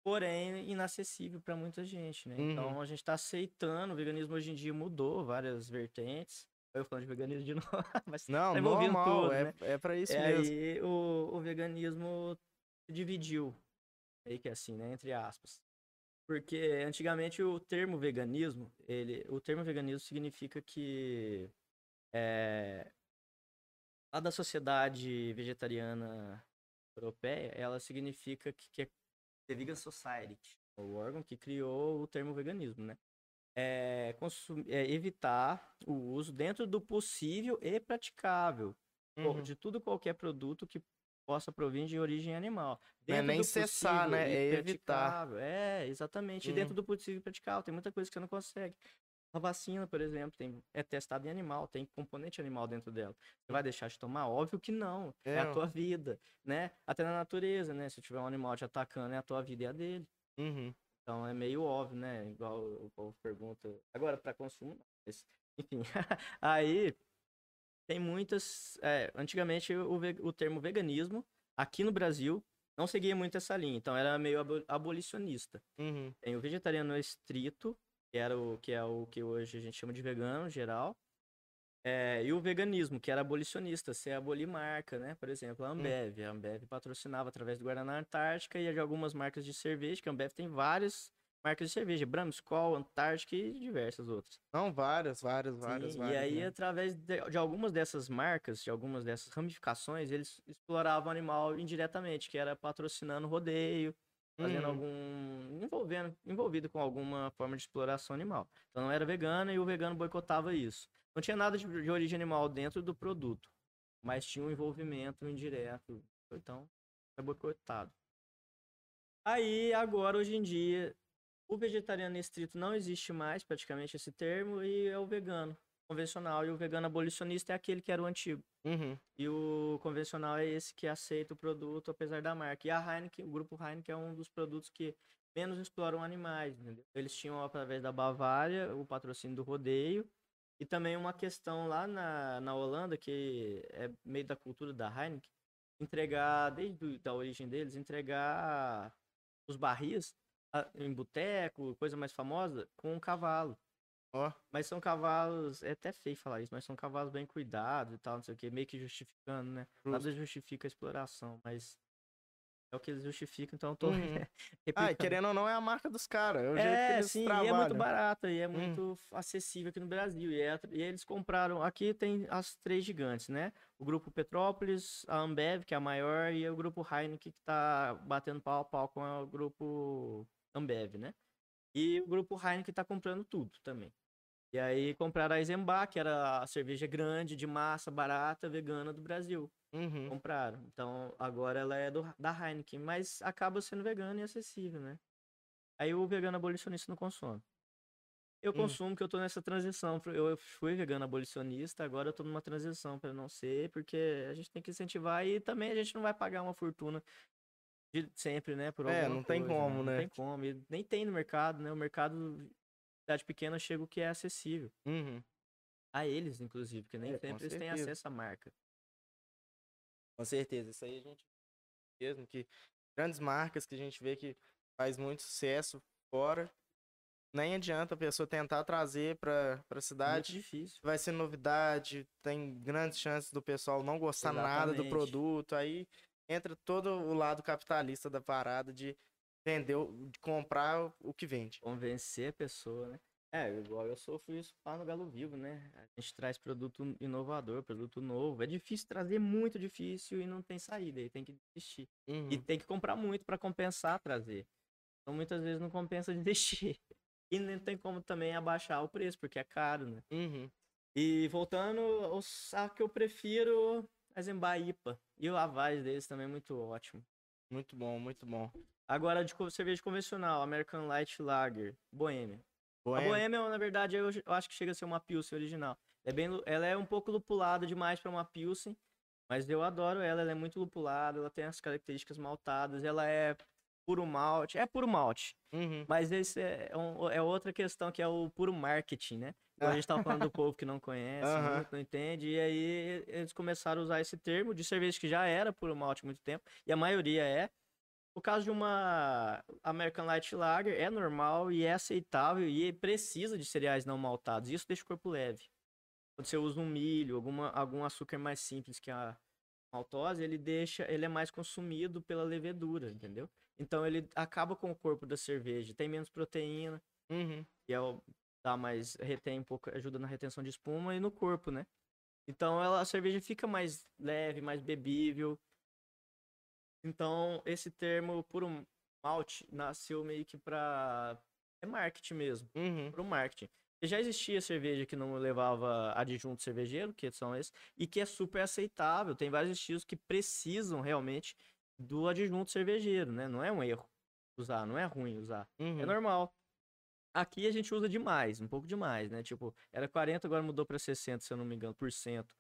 Porém, inacessível para muita gente, né? Uhum. Então a gente está aceitando, o veganismo hoje em dia mudou várias vertentes. Eu falando de veganismo de novo, mas Não, tá normal, tudo, é, né? é pra isso É, mesmo. aí o, o veganismo se dividiu, meio que assim, né? Entre aspas. Porque antigamente o termo veganismo, ele, o termo veganismo significa que é, a da sociedade vegetariana europeia, ela significa que, que é The Vegan Society, o órgão que criou o termo veganismo, né? É, é evitar o uso dentro do possível e praticável Uhum. de tudo qualquer produto que possa provir de origem animal. Não é Dentro nem cessar, né? É evitar. É, exatamente. Uhum. dentro do possível e praticável. Tem muita coisa que você não consegue. A vacina, por exemplo, tem, é testada em animal, tem componente animal dentro dela. Você vai deixar de tomar? Óbvio que não. É, É, a tua vida, né? Até na natureza, né? Se tiver um animal te atacando, é a tua vida e a dele. Uhum. Então é meio óbvio, né? Igual o povo pergunta. Agora, para consumo. Mas, enfim. Aí tem muitas. é, antigamente o, o termo veganismo, aqui no Brasil, não seguia muito essa linha. Então era meio abo- abolicionista. Uhum. Tem o vegetariano estrito, que, era o, que é o que hoje a gente chama de vegano geral. É, e o veganismo, que era abolicionista, você abolir marca, né? Por exemplo, a Ambev. A Ambev patrocinava através do Guaraná Antártica e de algumas marcas de cerveja, que a Ambev tem várias marcas de cerveja, Brahma, Skol, Antártica e diversas outras. Não, várias, várias, várias, Sim, várias. e aí, né? através de, de algumas dessas marcas, de algumas dessas ramificações, eles exploravam o animal indiretamente, que era patrocinando rodeio, fazendo Uhum. algum. envolvendo, envolvido com alguma forma de exploração animal. Então não era vegano e o vegano boicotava isso. Não tinha nada de, de origem animal dentro do produto, mas tinha um envolvimento indireto. Então, é boicotado. Aí, agora, hoje em dia, o vegetariano estrito não existe mais, praticamente, esse termo, e é o vegano convencional. E o vegano abolicionista é aquele que era o antigo. Uhum. E o convencional é esse que aceita o produto, apesar da marca. E a Heineken, o grupo Heineken é um dos produtos que menos exploram animais, entendeu? Eles tinham, através da Bavária, o patrocínio do rodeio. E também uma questão lá na, na Holanda, que é meio da cultura da Heineken, entregar, desde a origem deles, entregar os barris a- em boteco, coisa mais famosa, com um cavalo. Ó. Mas são cavalos, é até feio falar isso, mas são cavalos bem cuidados e tal, não sei o que, meio que justificando, né? Nada justifica a exploração, mas é o que eles justificam, então eu tô Uhum. Ah, e querendo ou não, é a marca dos caras. É o jeito que É, eles sim, e trabalham. é muito barato e é Hum. muito acessível aqui no Brasil. E, é- e eles compraram, aqui tem as três gigantes, né? O grupo Petrópolis, a Ambev, que é a maior, e o grupo Heineken, que tá batendo pau a pau com o grupo Ambev, né? E o grupo Heineken tá comprando tudo também. E aí compraram a Eisenbach, que era a cerveja grande, de massa, barata, vegana do Brasil. Uhum. Compraram. Então agora ela é do, da Heineken, mas acaba sendo vegana e acessível, né? Aí o vegano abolicionista não consome. Eu Hum. consumo que eu tô nessa transição. Eu fui vegano abolicionista, agora eu tô numa transição para não ser, porque a gente tem que incentivar e também a gente não vai pagar uma fortuna de sempre, né? Por É, não tem coisa, como, Não né? tem como. E nem tem no mercado, né? O mercado, cidade pequena, chega o que é acessível. Uhum. A eles, inclusive, porque nem É, sempre eles têm acesso à marca. Com certeza. Isso aí a gente mesmo que grandes marcas que a gente vê que faz muito sucesso fora. Nem adianta a pessoa tentar trazer para Muito cidade. difícil. Vai ser novidade, tem grandes chances do pessoal não gostar nada do Exatamente. produto. Aí entra todo o lado capitalista da parada de vender, de comprar o- que vende. convencer a pessoa, né? É, igual eu sofro isso lá no Galo Vivo, né? A gente traz produto inovador, produto novo. É difícil trazer, muito difícil e não tem saída, aí tem que desistir. E Uhum. tem que comprar muito para compensar trazer. Então muitas vezes não compensa desistir. E nem tem como também abaixar o preço, porque é caro, né? Uhum. E voltando, os, a que eu prefiro, a Zemba IPA. E o Avaz deles também é muito ótimo. Muito bom, muito bom. Agora, de cerveja convencional, American Light Lager, Boêmia. A Boêmia. Boêmia, na verdade, eu, acho que chega a ser uma Pilsen original. É bem, ela é um pouco lupulada demais para uma Pilsen, mas eu adoro ela, ela é muito lupulada, ela tem as características maltadas, ela é puro malte, é puro malte, Uhum. mas esse é, um- é outra questão que é o puro marketing, né? A gente tava falando do povo que não conhece, muito, não entende, e aí eles começaram a usar esse termo de cerveja que já era puro malte há muito tempo, e a maioria é, No caso de uma American Light Lager, é normal e é aceitável e precisa de cereais não maltados. Isso deixa o corpo leve. Quando você usa um milho, alguma, algum açúcar mais simples que a maltose, ele deixa, ele é mais consumido pela levedura, entendeu? Então ele acaba com o corpo da cerveja, tem menos proteína, Uhum. e é o, dá mais, retém um pouco, ajuda na retenção de espuma e no corpo, né? Então ela, a cerveja fica mais leve, mais bebível. Então esse termo puro malte nasceu meio que pra é marketing mesmo, Uhum. pro marketing. E já existia cerveja que não levava adjunto cervejeiro, que são esses, e que é super aceitável. Tem vários estilos que precisam realmente do adjunto cervejeiro, né? Não é um erro usar, não é ruim usar. Uhum. É normal. Aqui a gente usa demais, um pouco demais, né? Tipo, era 40, agora mudou pra 60, se eu não me engano, por cento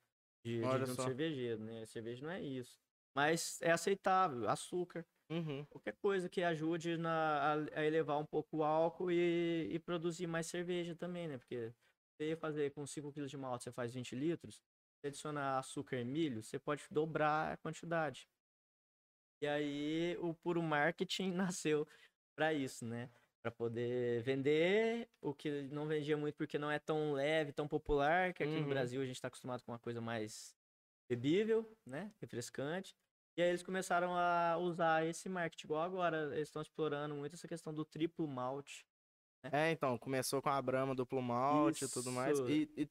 de, de cervejeiro, né? Cerveja não é isso. Mas é aceitável, açúcar, Uhum. qualquer coisa que ajude na, a, a elevar um pouco o álcool e, e produzir mais cerveja também, né? Porque você ia fazer com 5 kg de malte, você faz 20 litros, você adicionar açúcar e milho, você pode dobrar a quantidade. E aí o puro marketing nasceu para isso, né? Para poder vender o que não vendia muito porque não é tão leve, tão popular, que aqui Uhum. no Brasil a gente está acostumado com uma coisa mais bebível, né? Refrescante. E aí eles começaram a usar esse marketing, igual agora, eles estão explorando muito essa questão do triplo malte. É, então, começou com a Brahma duplo malte e tudo mais. E, e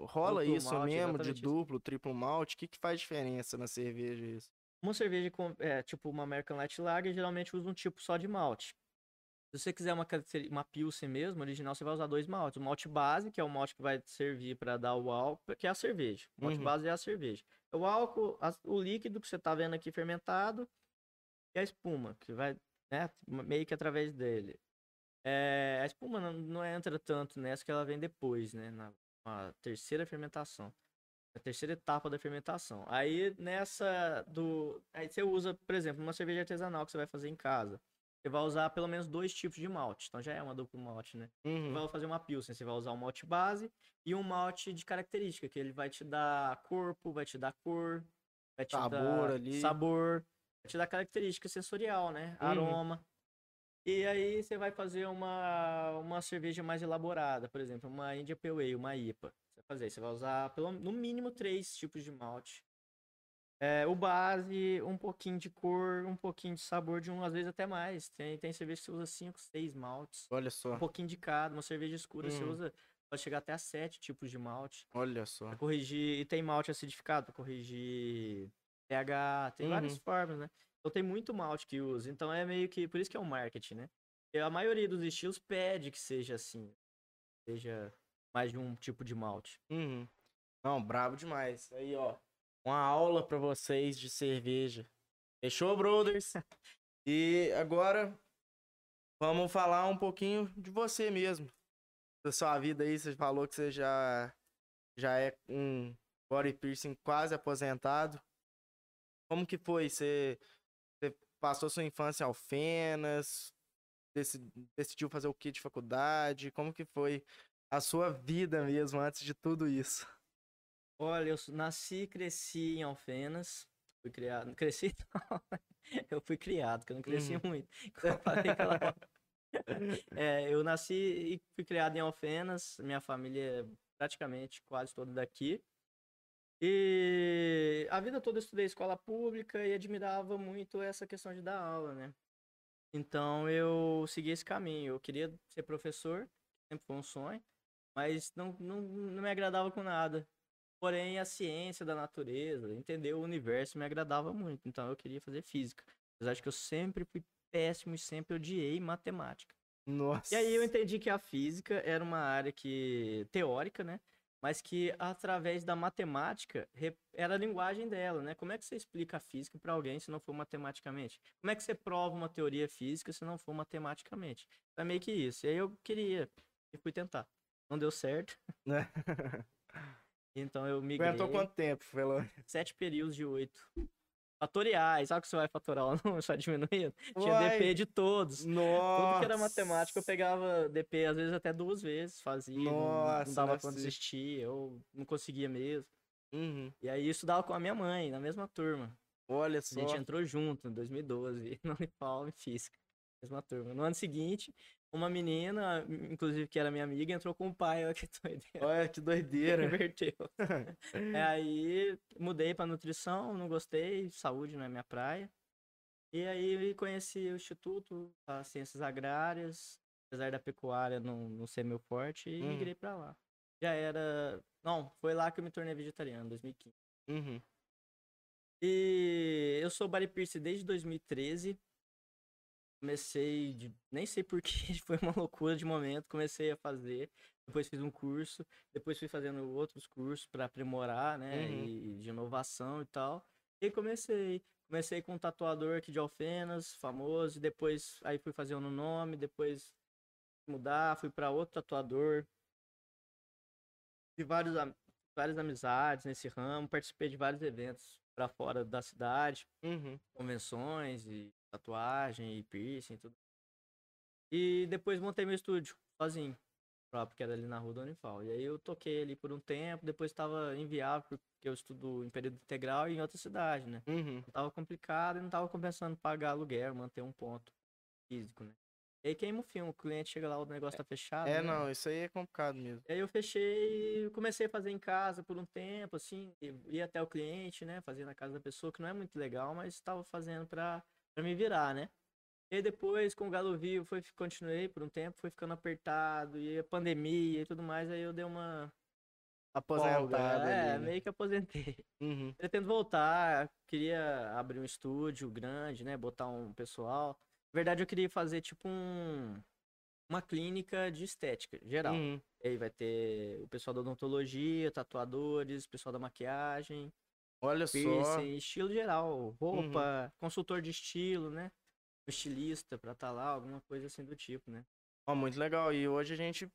rola Duplo isso malte, mesmo, de exatamente isso. duplo, triplo malte? O que, que faz diferença na cerveja isso? Uma cerveja com, é, tipo uma American Light Lager geralmente usa um tipo só de malte. Se você quiser uma, uma Pilsen mesmo, original, você vai usar dois maltes. O malte base, que é o malte que vai servir para dar o álcool, que é a cerveja. O malte Uhum. base é a cerveja. O álcool, a- o líquido que você tá vendo aqui fermentado e a espuma, que vai, né, meio que através dele. É, a espuma não, não entra tanto nessa que ela vem depois, né, na, na terceira fermentação. A terceira etapa da fermentação. Aí nessa do. Aí você usa, por exemplo, uma cerveja artesanal que você vai fazer em casa. Você vai usar pelo menos dois tipos de malte. Então já é uma duplo malte, né? Você Uhum. vai fazer uma pilsen, você vai usar um malte base e um malte de característica, que ele vai te dar corpo, vai te dar cor, vai te Sabor dar ali. sabor, vai te dar característica sensorial, né? Uhum. Aroma. E aí você vai fazer uma, uma cerveja mais elaborada, por exemplo, uma India Pale Ale, uma IPA. Você vai fazer, você vai usar pelo, no mínimo três tipos de malte. É, o base, um pouquinho de cor, um pouquinho de sabor de um, às vezes até mais. Tem, tem cerveja que você usa cinco, seis maltes. Olha só, Um pouquinho de cada. Uma cerveja escura você Uhum. usa, pode chegar até a sete tipos de malte. olha só. Pra corrigir, e tem malte acidificado pra corrigir pH, tem várias Uhum. formas, né? Então tem muito malte que usa. Então é meio que, por isso que é o marketing, né? E a maioria dos estilos pede que seja assim, seja mais de um tipo de malte. Uhum. Não, brabo demais. Aí, ó. Uma aula pra vocês de cerveja. Fechou, brothers? E agora vamos falar um pouquinho de você mesmo. Da sua vida aí, você falou que você já já é um body piercing quase aposentado. Como que foi? Você, você passou sua infância em Alfenas? Deci- decidiu fazer o que de faculdade? Como que foi a sua vida mesmo antes de tudo isso? Olha, eu nasci e cresci em Alfenas. Fui criado. Cresci não. Eu fui criado, porque eu não cresci Uhum. muito. Eu falei aquela. É, eu nasci e fui criado em Alfenas. Minha família é praticamente quase toda daqui. E a vida toda eu estudei escola pública e admirava muito essa questão de dar aula, né? Então eu segui esse caminho. Eu queria ser professor, sempre foi um sonho, mas não, não, não me agradava com nada. Porém, a ciência da natureza, entender o universo me agradava muito. Então eu queria fazer física. Apesar de que eu sempre fui péssimo e sempre odiei matemática. Nossa. E aí eu entendi que a física era uma área que teórica, né? Mas que através da matemática era a linguagem dela, né? Como é que você explica a física para alguém se não for matematicamente? Como é que você prova uma teoria física se não for matematicamente? É meio que isso. E aí eu queria e fui tentar. Não deu certo. Então eu migrei Aguentou quanto tempo, Felo? sete períodos de oito. Fatoriais, sabe que você vai fatorar o número, só diminuindo? Tinha Uai, DP de todos. Nossa. Tudo que era matemática eu pegava DP às vezes até duas vezes, fazia, não- não, Nossa, não dava pra possível. desistir, eu não conseguia mesmo. Uhum. E aí eu estudava com a minha mãe, na mesma turma. Olha A só. gente entrou junto em 2012, no Unipal em Física. Mesma turma. No ano seguinte, uma menina, inclusive que era minha amiga, entrou com o pai, olha que doideira. Olha que doideira. Inverteu. É, aí mudei pra nutrição, não gostei, saúde não é minha praia. E aí conheci o Instituto, as Ciências Agrárias, apesar da pecuária não, não ser meu forte, e Uhum. migrei pra lá. Já era. Não, foi lá que eu me tornei vegetariano, 2015. Uhum. E eu sou body piercing desde 2013. Comecei de. Nem sei porquê, foi uma loucura de momento. Comecei a fazer. Depois fiz um curso. Depois fui fazendo outros cursos para aprimorar, né? Uhum. E de inovação e tal. E comecei. Comecei com um tatuador aqui de Alfenas, famoso. e Depois aí fui fazer um no nome. Depois mudar, fui para outro tatuador. Tive vários, várias amizades nesse ramo. Participei de vários eventos para fora da cidade Uhum. convenções e tatuagem e piercing e tudo. E depois montei meu estúdio sozinho, próprio, que era ali na rua do Unifal. E aí eu toquei ali por um tempo, depois estava inviável porque eu estudo em período integral e em outra cidade, né? Uhum. Tava complicado e não tava compensando pagar aluguel, manter um ponto físico, né? E aí queima o filme, o cliente chega lá, o negócio tá fechado. É, né? não, isso aí é complicado mesmo. E aí eu fechei, comecei a fazer em casa por um tempo, assim, ia até o cliente, né, fazer na casa da pessoa, que não é muito legal, mas estava fazendo pra, pra me virar, né. E depois, com o Galo Vivo, foi, continuei por um tempo, foi ficando apertado, e a pandemia e tudo mais, aí eu dei uma folga, Aposentado é, ali, né? meio que aposentei. Uhum. Pretendo voltar, queria abrir um estúdio grande, né, botar um pessoal. Na verdade, eu queria fazer, tipo, um... Uma clínica de estética, geral. Uhum. E aí vai ter o pessoal da odontologia, tatuadores, pessoal da maquiagem, Olha só. piercing, estilo geral, roupa, consultor de estilo, né? Um estilista pra estar lá, alguma coisa assim do tipo, né? Ó, muito legal. E hoje a gente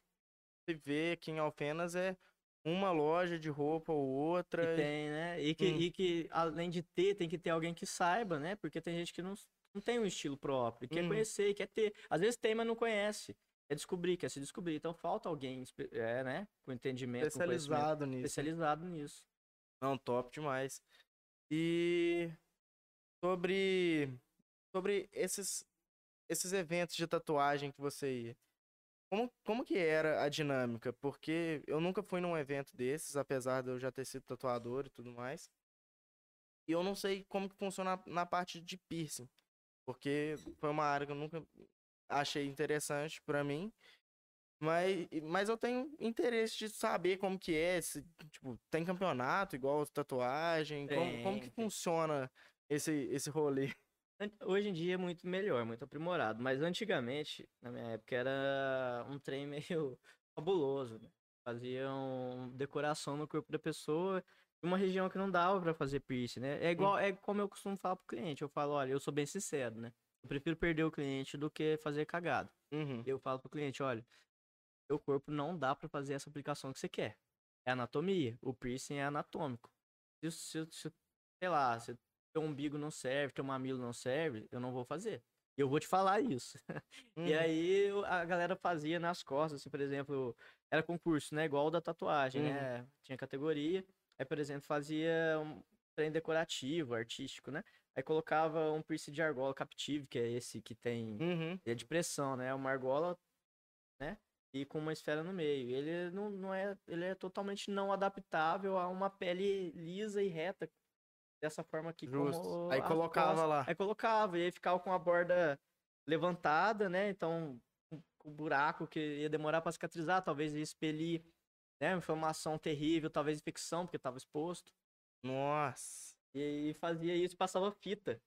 se vê aqui em Alfenas é uma loja de roupa ou outra. Que tem, né? E que, Hum. e que, além de ter, tem que ter alguém que saiba, né? Porque tem gente que não, não tem um estilo próprio, quer Uhum. conhecer, quer ter. Às vezes tem, mas não conhece. Quer descobrir, quer se descobrir. Então falta alguém, é, né? Com entendimento, com especializado nisso. especializado nisso. Não, top demais. E sobre sobre esses esses eventos de tatuagem que você ia. Como, como que era a dinâmica? Porque eu nunca fui num evento desses, apesar de eu já ter sido tatuador e tudo mais. E eu não sei como que funciona na, parte de piercing. Porque foi uma área que eu nunca achei interessante pra mim. Mas, mas eu tenho interesse de saber como que é, se, tipo, tem campeonato igual tatuagem, como, como que Tem, tem. funciona esse, esse rolê? Hoje em dia é muito melhor, muito aprimorado. Mas antigamente, na minha época, era um trem meio fabuloso. Né? Faziam decoração no corpo da pessoa uma região que não dava pra fazer piercing, né? É igual, é como eu costumo falar pro cliente. Eu falo, olha, eu sou bem sincero, né? Eu prefiro perder o cliente do que fazer cagada. Uhum. Eu falo pro cliente, olha, seu corpo não dá pra fazer essa aplicação que você quer. É anatomia. O piercing é anatômico. Se, se, se sei lá, se teu umbigo não serve, teu mamilo não serve, eu não vou fazer. Eu vou te falar isso. E Uhum. aí a galera fazia nas costas, assim, por exemplo, era concurso, né? Igual o da tatuagem, Uhum. né? Tinha categoria. Aí, por exemplo, fazia um trem decorativo, artístico, né? Aí colocava um piercing de argola captive, que é esse que tem Uhum. é de pressão, né? Uma argola, né? E com uma esfera no meio. Ele não, não é, ele é totalmente não adaptável a uma pele lisa e reta dessa forma aqui Justo. Aí colocava lá. Aí colocava e aí ficava com a borda levantada, né? Então um- o buraco que ia demorar para cicatrizar, talvez ia expelir, né? Inflamação terrível, talvez infecção porque estava exposto. Nossa. E aí fazia isso, e passava fita.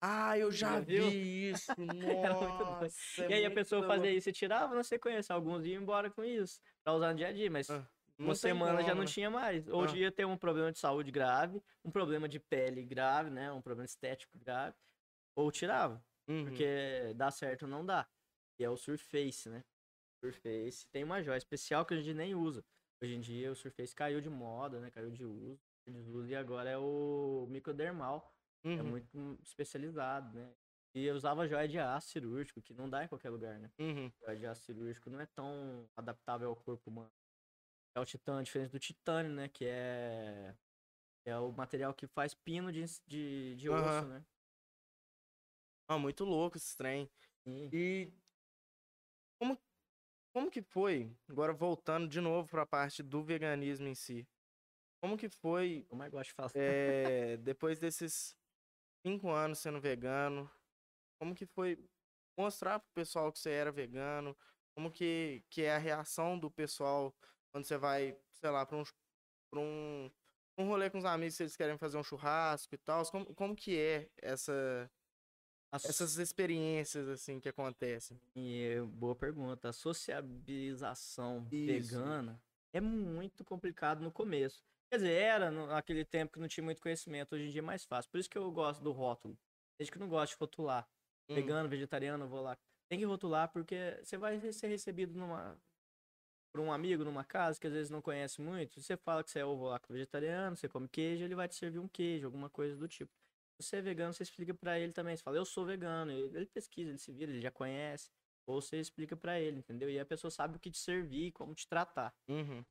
Ah, eu já vi isso. Nossa. e aí a pessoa fazia fazia isso e tirava na sequência. Alguns iam embora com isso, pra usar no dia a dia, mas Ah, uma semana já não tinha mais. Ou Ah. ia ter um problema de saúde grave, um problema de pele grave, né? Um problema estético grave. Ou tirava, Uhum. porque dá certo ou não dá. E é o Surface, né? Surface tem uma joia especial que a gente nem usa. Hoje em dia o Surface caiu de moda, né? Caiu de uso, de uso e agora é o microdermal. É Uhum. muito hum, especializado, né? E eu usava joia de aço cirúrgico, que não dá em qualquer lugar, né? Uhum. Joia de aço cirúrgico não é tão adaptável ao corpo humano. É o titânio, diferente do titânio, né? Que é É o material que faz pino de, de, de Aham. osso, né? Ah, muito louco esse trem. Sim. E como, como que foi, agora voltando de novo para a parte do veganismo em si, como que foi Eu mais gosto de falar. é, depois desses cinco anos sendo vegano, como que foi mostrar pro pessoal que você era vegano, como que, que é a reação do pessoal quando você vai, sei lá, para um, pra um, um rolê com os amigos, se eles querem fazer um churrasco e tal, como, como que é essa, A so- essas experiências, assim, que acontecem? E, boa pergunta. A sociabilização Isso. vegana é muito complicado no começo. Quer dizer, era naquele tempo que não tinha muito conhecimento, hoje em dia é mais fácil. Por isso que eu gosto do rótulo. Desde que eu não gosto de rotular. Hum, Vegano, vegetariano, eu vou lá. Tem que rotular porque você vai ser recebido numa por um amigo numa casa que às vezes não conhece muito. Você fala que você é ovo lacto vegetariano, você come queijo, ele vai te servir um queijo, alguma coisa do tipo. Se você é vegano, você explica pra ele também. Você fala, eu sou vegano. Ele, pesquisa, ele se vira, ele já conhece. Ou você explica pra ele, entendeu? E a pessoa sabe o que te servir, como te tratar. uhum,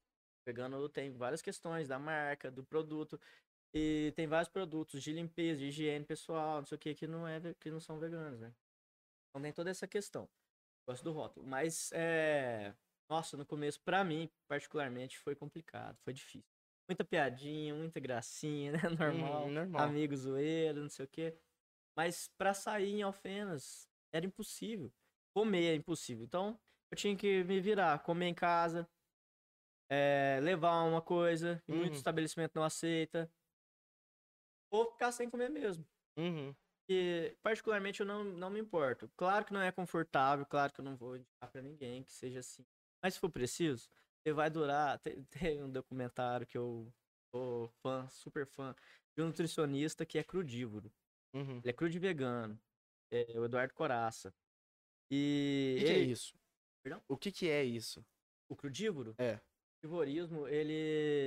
Vegano tem várias questões da marca, do produto. E tem vários produtos de limpeza, de higiene pessoal, não sei o que, que não, é, que não são veganos, né? Então tem toda essa questão. Gosto do rótulo. Mas, é... Nossa, no começo, pra mim, particularmente, foi complicado, foi difícil. Muita piadinha, muita gracinha, né? Normal. uhum, normal. Amigo zoeiro, não sei o quê. Mas pra sair em Alfenas, era impossível. Comer é impossível. Então, eu tinha que me virar, comer em casa, é, levar uma coisa, e muito Uhum. estabelecimento não aceita. Ou ficar sem comer mesmo. Uhum, E, particularmente, eu não, não me importo. Claro que não é confortável, claro que eu não vou indicar pra ninguém que seja assim. Mas se for preciso, você vai durar. Tem, tem um documentário que eu sou fã, super fã, de um nutricionista que é crudívoro. uhum. Ele é crudo e vegano. É o Eduardo Coraça. E O que, que é isso? Perdão? O que, que é isso? o crudívoro, É. o crivorismo, ele,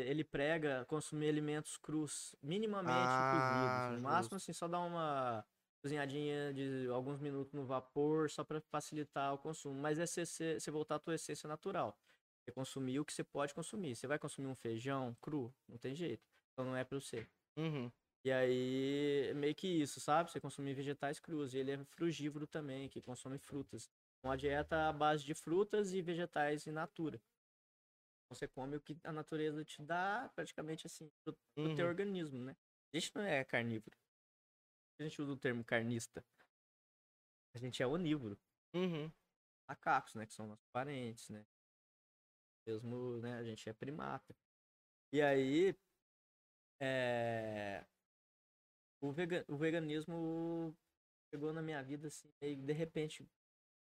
ele prega consumir alimentos crus, minimamente Ah, cozidos. No máximo, assim, só dar uma cozinhadinha de alguns minutos no vapor, só para facilitar o consumo. Mas é você, voltar à tua essência natural. Você consumir o que você pode consumir. Você vai consumir um feijão cru? Não tem jeito. Então não é para você. Uhum, E aí, meio que isso, sabe? Você consumir vegetais crus. E ele é frugívoro também, que consome frutas. Uma dieta à base de frutas e vegetais in natura. Você come o que a natureza te dá, praticamente assim, pro, pro teu uhum. organismo, né? A gente não é carnívoro. A gente usa o termo carnista. A gente é onívoro. Uhum. Macacos, né? Que são nossos parentes, né? Mesmo, né? A gente é primata. E aí, é... o, vega- o veganismo chegou na minha vida, assim, e de repente,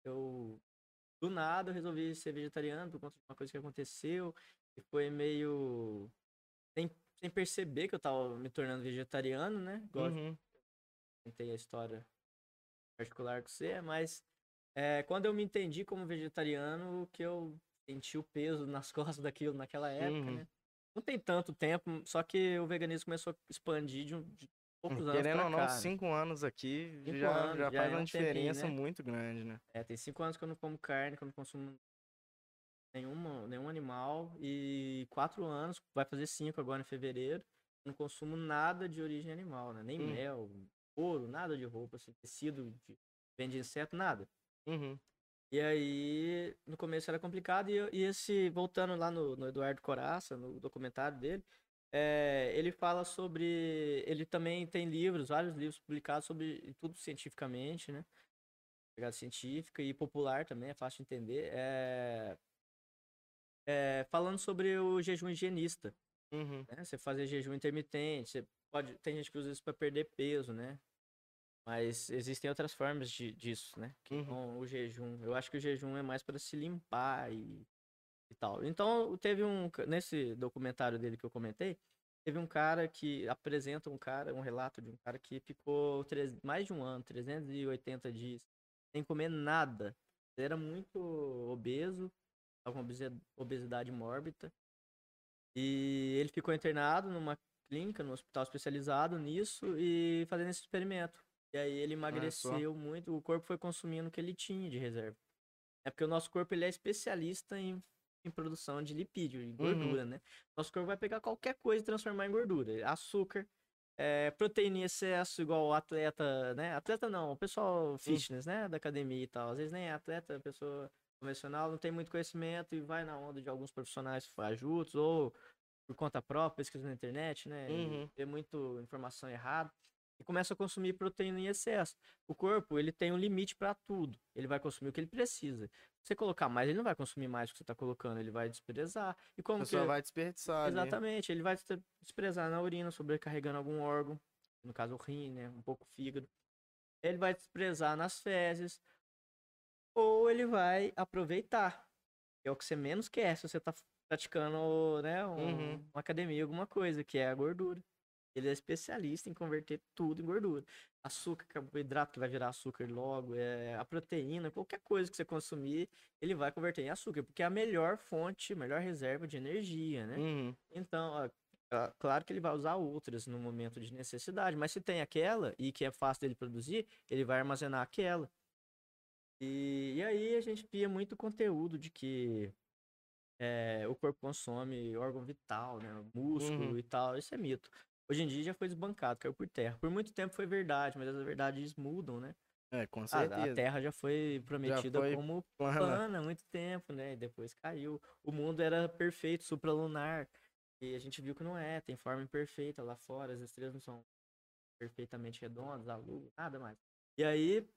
eu, do nada, eu resolvi ser vegetariano por conta de uma coisa que aconteceu, e foi meio, sem, sem perceber que eu tava me tornando vegetariano, né? Igual Uhum. contei a história particular com você, mas é, quando eu me entendi como vegetariano, que eu senti o peso nas costas daquilo naquela época, Uhum. né? Não tem tanto tempo, só que o veganismo começou a expandir de, um- de poucos anos Querendo ou não, cá, né? cinco anos aqui Cinco já, anos, já já faz é uma um tempinho, diferença né? muito grande, né? É, tem cinco anos que eu não como carne, que eu não consumo nenhuma, nenhum animal, e quatro anos, vai fazer cinco agora em fevereiro, não consumo nada de origem animal, né? Nem Hum. mel, ouro, nada de roupa, assim, tecido, de, vem de inseto, nada. Uhum. E aí, no começo era complicado, e, e esse, voltando lá no, no Eduardo Coraça, no documentário dele, é, ele fala sobre. Ele também tem livros, vários livros publicados sobre tudo cientificamente, né? Pegada científica e popular também, é fácil de entender. É, é, falando sobre o jejum higienista Uhum. né? Você fazer jejum intermitente, você pode, tem gente que usa isso para perder peso, né? Mas existem outras formas de, disso, né? Que Uhum. o jejum. Eu acho que o jejum é mais para se limpar e tal. Então, teve um nesse documentário dele que eu comentei, teve um cara que apresenta um cara, um relato de um cara que ficou três- mais de um ano, 380 dias sem comer nada. Ele era muito obeso, com obesi- obesidade mórbida. E ele ficou internado numa clínica, no hospital especializado nisso e fazendo esse experimento. E aí ele emagreceu muito, o corpo foi consumindo o que ele tinha de reserva. É porque o nosso corpo ele é especialista em em produção de lipídio, em Uhum. gordura, né? Nosso corpo vai pegar qualquer coisa e transformar em gordura. Açúcar, é, proteína em excesso, igual atleta, né? Atleta não, o pessoal fitness, né? Da academia e tal. Às vezes nem é atleta, a pessoa convencional não tem muito conhecimento e vai na onda de alguns profissionais fajutos ou por conta própria, pesquisa na internet, né? Uhum. Ter muita informação errada e começa a consumir proteína em excesso. O corpo, ele tem um limite para tudo. Ele vai consumir o que ele precisa. Você colocar mais, ele não vai consumir mais do que você está colocando, ele vai desprezar. E A como que pessoa vai desperdiçar ali. Exatamente, ele vai desprezar na urina, sobrecarregando algum órgão, no caso o rim, né, um pouco o fígado. Ele vai desprezar nas fezes, ou ele vai aproveitar. que É o que você menos quer se você está praticando, né, um- Uhum. uma academia, alguma coisa, que é a gordura. Ele é especialista em converter tudo em gordura. Açúcar, carboidrato que vai virar açúcar logo, é a proteína, qualquer coisa que você consumir, ele vai converter em açúcar, porque é a melhor fonte, melhor reserva de energia, né? Uhum. Então, ó, claro que ele vai usar outras no momento de necessidade, mas se tem aquela e que é fácil dele produzir, ele vai armazenar aquela. E, e aí a gente via muito conteúdo de que eh, o corpo consome órgão vital, né? Músculo Uhum. e tal. Isso é mito. Hoje em dia já foi desbancado, caiu por terra. Por muito tempo foi verdade, mas as verdades mudam, né? É, com Ah, certeza. a Terra já foi prometida foi como Plana. plana há muito tempo, né? E depois caiu. O mundo era perfeito, supralunar. E a gente viu que não é, tem forma imperfeita lá fora, as estrelas não são perfeitamente redondas, a lua, nada mais. E aí,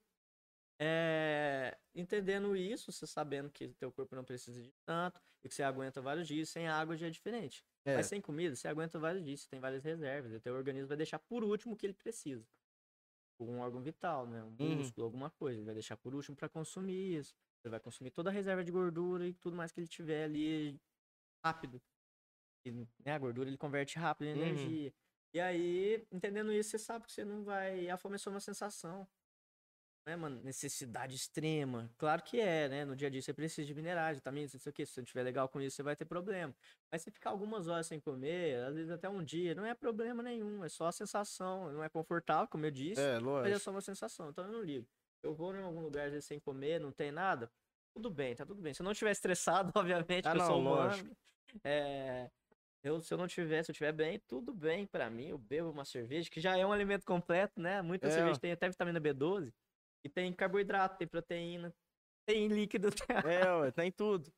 é, entendendo isso, você sabendo que teu corpo não precisa de tanto, e que você aguenta vários dias, sem água já é diferente. É, Mas sem comida, você aguenta vários dias, você tem várias reservas, e teu organismo vai deixar por último o que ele precisa. Um órgão vital, né? Um Uhum. músculo, alguma coisa. Ele vai deixar por último para consumir isso. Ele vai consumir toda a reserva de gordura e tudo mais que ele tiver ali rápido. E, né, a gordura ele converte rápido em Uhum. energia. E aí, entendendo isso, você sabe que você não vai. A fome é só uma sensação. Não é uma necessidade extrema. Claro que é, né? No dia a dia você precisa de minerais, vitaminas, não sei o quê. Se você não estiver legal com isso, você vai ter problema. Mas se ficar algumas horas sem comer, às vezes até um dia, não é problema nenhum. É só a sensação. Não é confortável, como eu disse. é, Mas é lógico. só uma sensação, então eu não ligo. Eu vou em algum lugar, às vezes, sem comer, não tem nada, tudo bem, tá tudo bem. Se eu não estiver estressado, obviamente, Ah, que eu não, sou humano. lógico. É, eu, se eu não tiver, se eu estiver bem, tudo bem pra mim. Eu bebo uma cerveja, que já é um alimento completo, né? Muita É, cerveja tem até vitamina B12. E tem carboidrato, tem proteína, tem líquido. É, ué, tem tudo.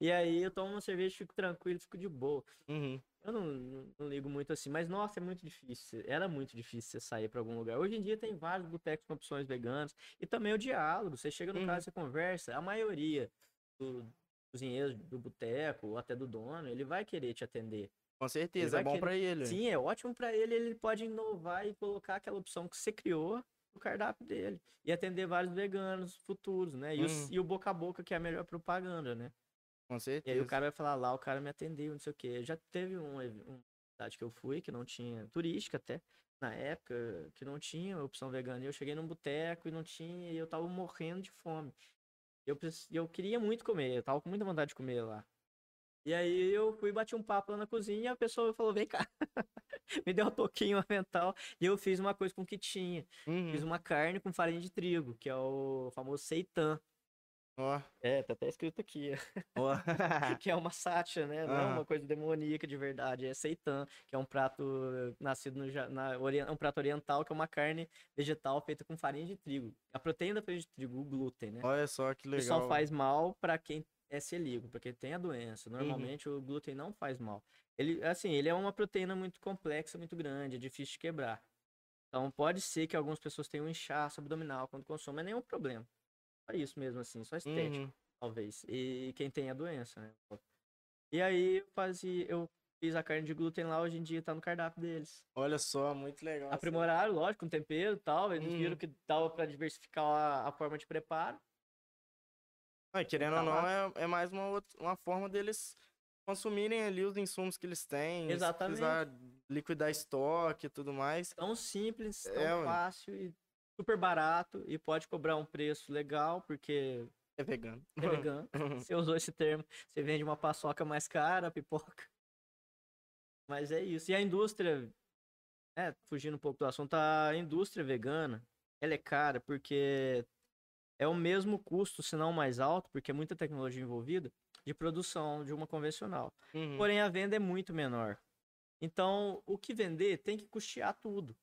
e aí eu tomo uma cerveja, fico tranquilo, fico de boa. Uhum. Eu não, não, não ligo muito assim, mas nossa, é muito difícil. Era muito difícil você sair pra algum lugar. Hoje em dia tem vários botecos com opções veganas e também o diálogo. Você chega no Uhum. caso, você conversa. A maioria do cozinheiro do boteco ou até do dono, ele vai querer te atender. Com certeza, é bom querer- pra ele. Sim, é ótimo pra ele. Ele pode inovar e colocar aquela opção que você criou no cardápio dele e atender vários veganos futuros, né? E, o- Uhum. e o boca a boca que é a melhor propaganda, né? Com E certeza. aí o cara vai falar lá, o cara me atendeu, não sei o quê. Já teve um, uma cidade que eu fui, que não tinha, turística até, na época, que não tinha opção vegana. E eu cheguei num boteco e não tinha, e eu tava morrendo de fome. Eu, eu queria muito comer, eu tava com muita vontade de comer lá. E aí eu fui bati um papo lá na cozinha e a pessoa falou, vem cá. me deu um toquinho mental e eu fiz uma coisa com o que tinha. Uhum. Fiz uma carne com farinha de trigo, que é o famoso seitan. Ó, É, tá até escrito aqui. ó. que é uma sátia, né? Não é uma coisa demoníaca de verdade. É seitan, que é um prato nascido no, na, um prato oriental, que é uma carne vegetal feita com farinha de trigo. A proteína da farinha de trigo, o glúten, né? Olha só que Que legal. só faz mal para quem é celíaco, para quem tem a doença. Uhum. Normalmente o glúten não faz mal. Ele, assim, ele é uma proteína muito complexa, muito grande, é difícil de quebrar. Então pode ser que algumas pessoas tenham um inchaço abdominal quando consomem, mas nenhum problema. Só isso mesmo, assim, só estético Uhum. talvez. E quem tem a doença, né? E aí eu fazia, eu fiz a carne de glúten lá, hoje em dia tá no cardápio deles. Olha só, muito legal. Aprimoraram, lógico, com tempero e tal. Eles Uhum. viram que dava pra diversificar a, a forma de preparo. Ah, querendo Tá ou não, lá. é, é mais uma, outra- uma forma deles consumirem ali os insumos que eles têm. Exatamente. Precisar liquidar estoque e tudo mais. Tão simples, tão É, fácil e super barato. E pode cobrar um preço legal, porque É vegano. é vegano. Você usou esse termo. Você vende uma paçoca mais cara, pipoca. Mas é isso. E a indústria, é, fugindo um pouco do assunto, a indústria vegana, ela é cara porque é o mesmo custo, se não mais alto, porque é muita tecnologia envolvida, de produção de uma convencional. Uhum. Porém, a venda é muito menor. Então, o que vender tem que custear tudo.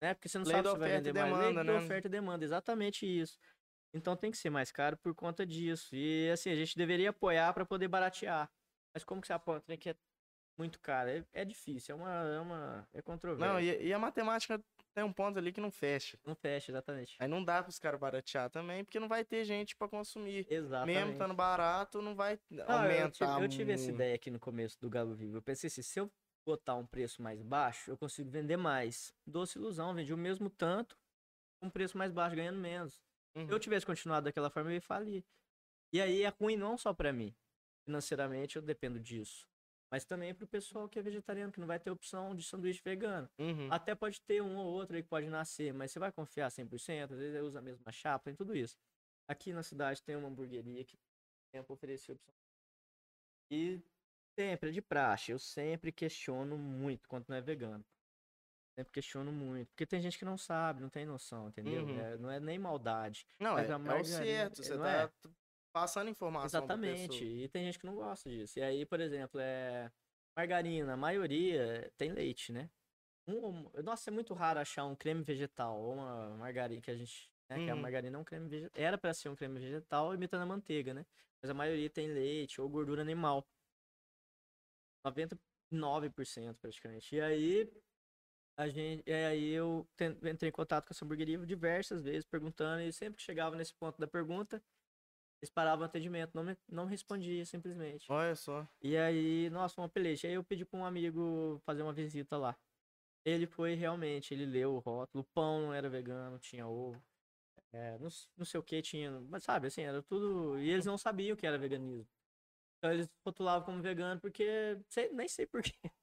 Né? Porque você não Lei sabe se vai e vender mais. Lei demanda, da né? oferta e demanda, exatamente isso. Então tem que ser mais caro por conta disso. E assim, a gente deveria apoiar para poder baratear. Mas como que você apoia um trem que é muito caro? É, é difícil, é uma, é uma. É controverso. Não, e, e a matemática tem um ponto ali que não fecha. Não fecha, exatamente. Aí não dá pros caras baratear também, porque não vai ter gente pra consumir. Exatamente. Mesmo estando barato, não vai Não, eu aumentar tive, eu tive essa ideia aqui no começo do Galo Vivo. Eu pensei assim, se eu botar um preço mais baixo, eu consigo vender mais. Doce ilusão, vendi o mesmo tanto, com um preço mais baixo, ganhando menos. Uhum. Se eu tivesse continuado daquela forma, eu ia falir. E aí é ruim não só pra mim. Financeiramente eu dependo disso. Mas também pro pessoal que é vegetariano, que não vai ter opção de sanduíche vegano. Uhum. Até pode ter um ou outro aí que pode nascer, mas você vai confiar 100%, às vezes usa a mesma chapa, tem tudo isso. Aqui na cidade tem uma hamburgueria que tem para oferecer opção. E sempre, é de praxe, eu sempre questiono muito quando não é vegano. Sempre questiono muito. Porque tem gente que não sabe, não tem noção, entendeu? Uhum. É- não é nem maldade. Não, é, é o certo. Você tá é? Passando informação Exatamente. E tem gente que não gosta disso. E aí, por exemplo, é margarina, a maioria tem leite, né? Um- nossa, é muito raro achar um creme vegetal ou uma margarina que a gente. Né, que a Uhum. margarina é um creme vegetal. Era pra ser um creme vegetal imitando a manteiga, né? Mas a maioria tem leite ou gordura animal. 99% praticamente. E aí. A gente, e aí eu entrei em contato com essa hamburgueria diversas vezes, perguntando, e sempre que chegava nesse ponto da pergunta, eles paravam o atendimento, não, me, não respondia simplesmente. Olha só. E aí, nossa, uma peleja. Aí eu pedi pra um amigo fazer uma visita lá. Ele foi realmente, ele leu o rótulo, o pão não era vegano, tinha ovo. É, não, não sei o que tinha, mas sabe, assim, era tudo. E eles não sabiam que era veganismo. Então eles rotulavam como vegano porque. sei- nem sei porquê.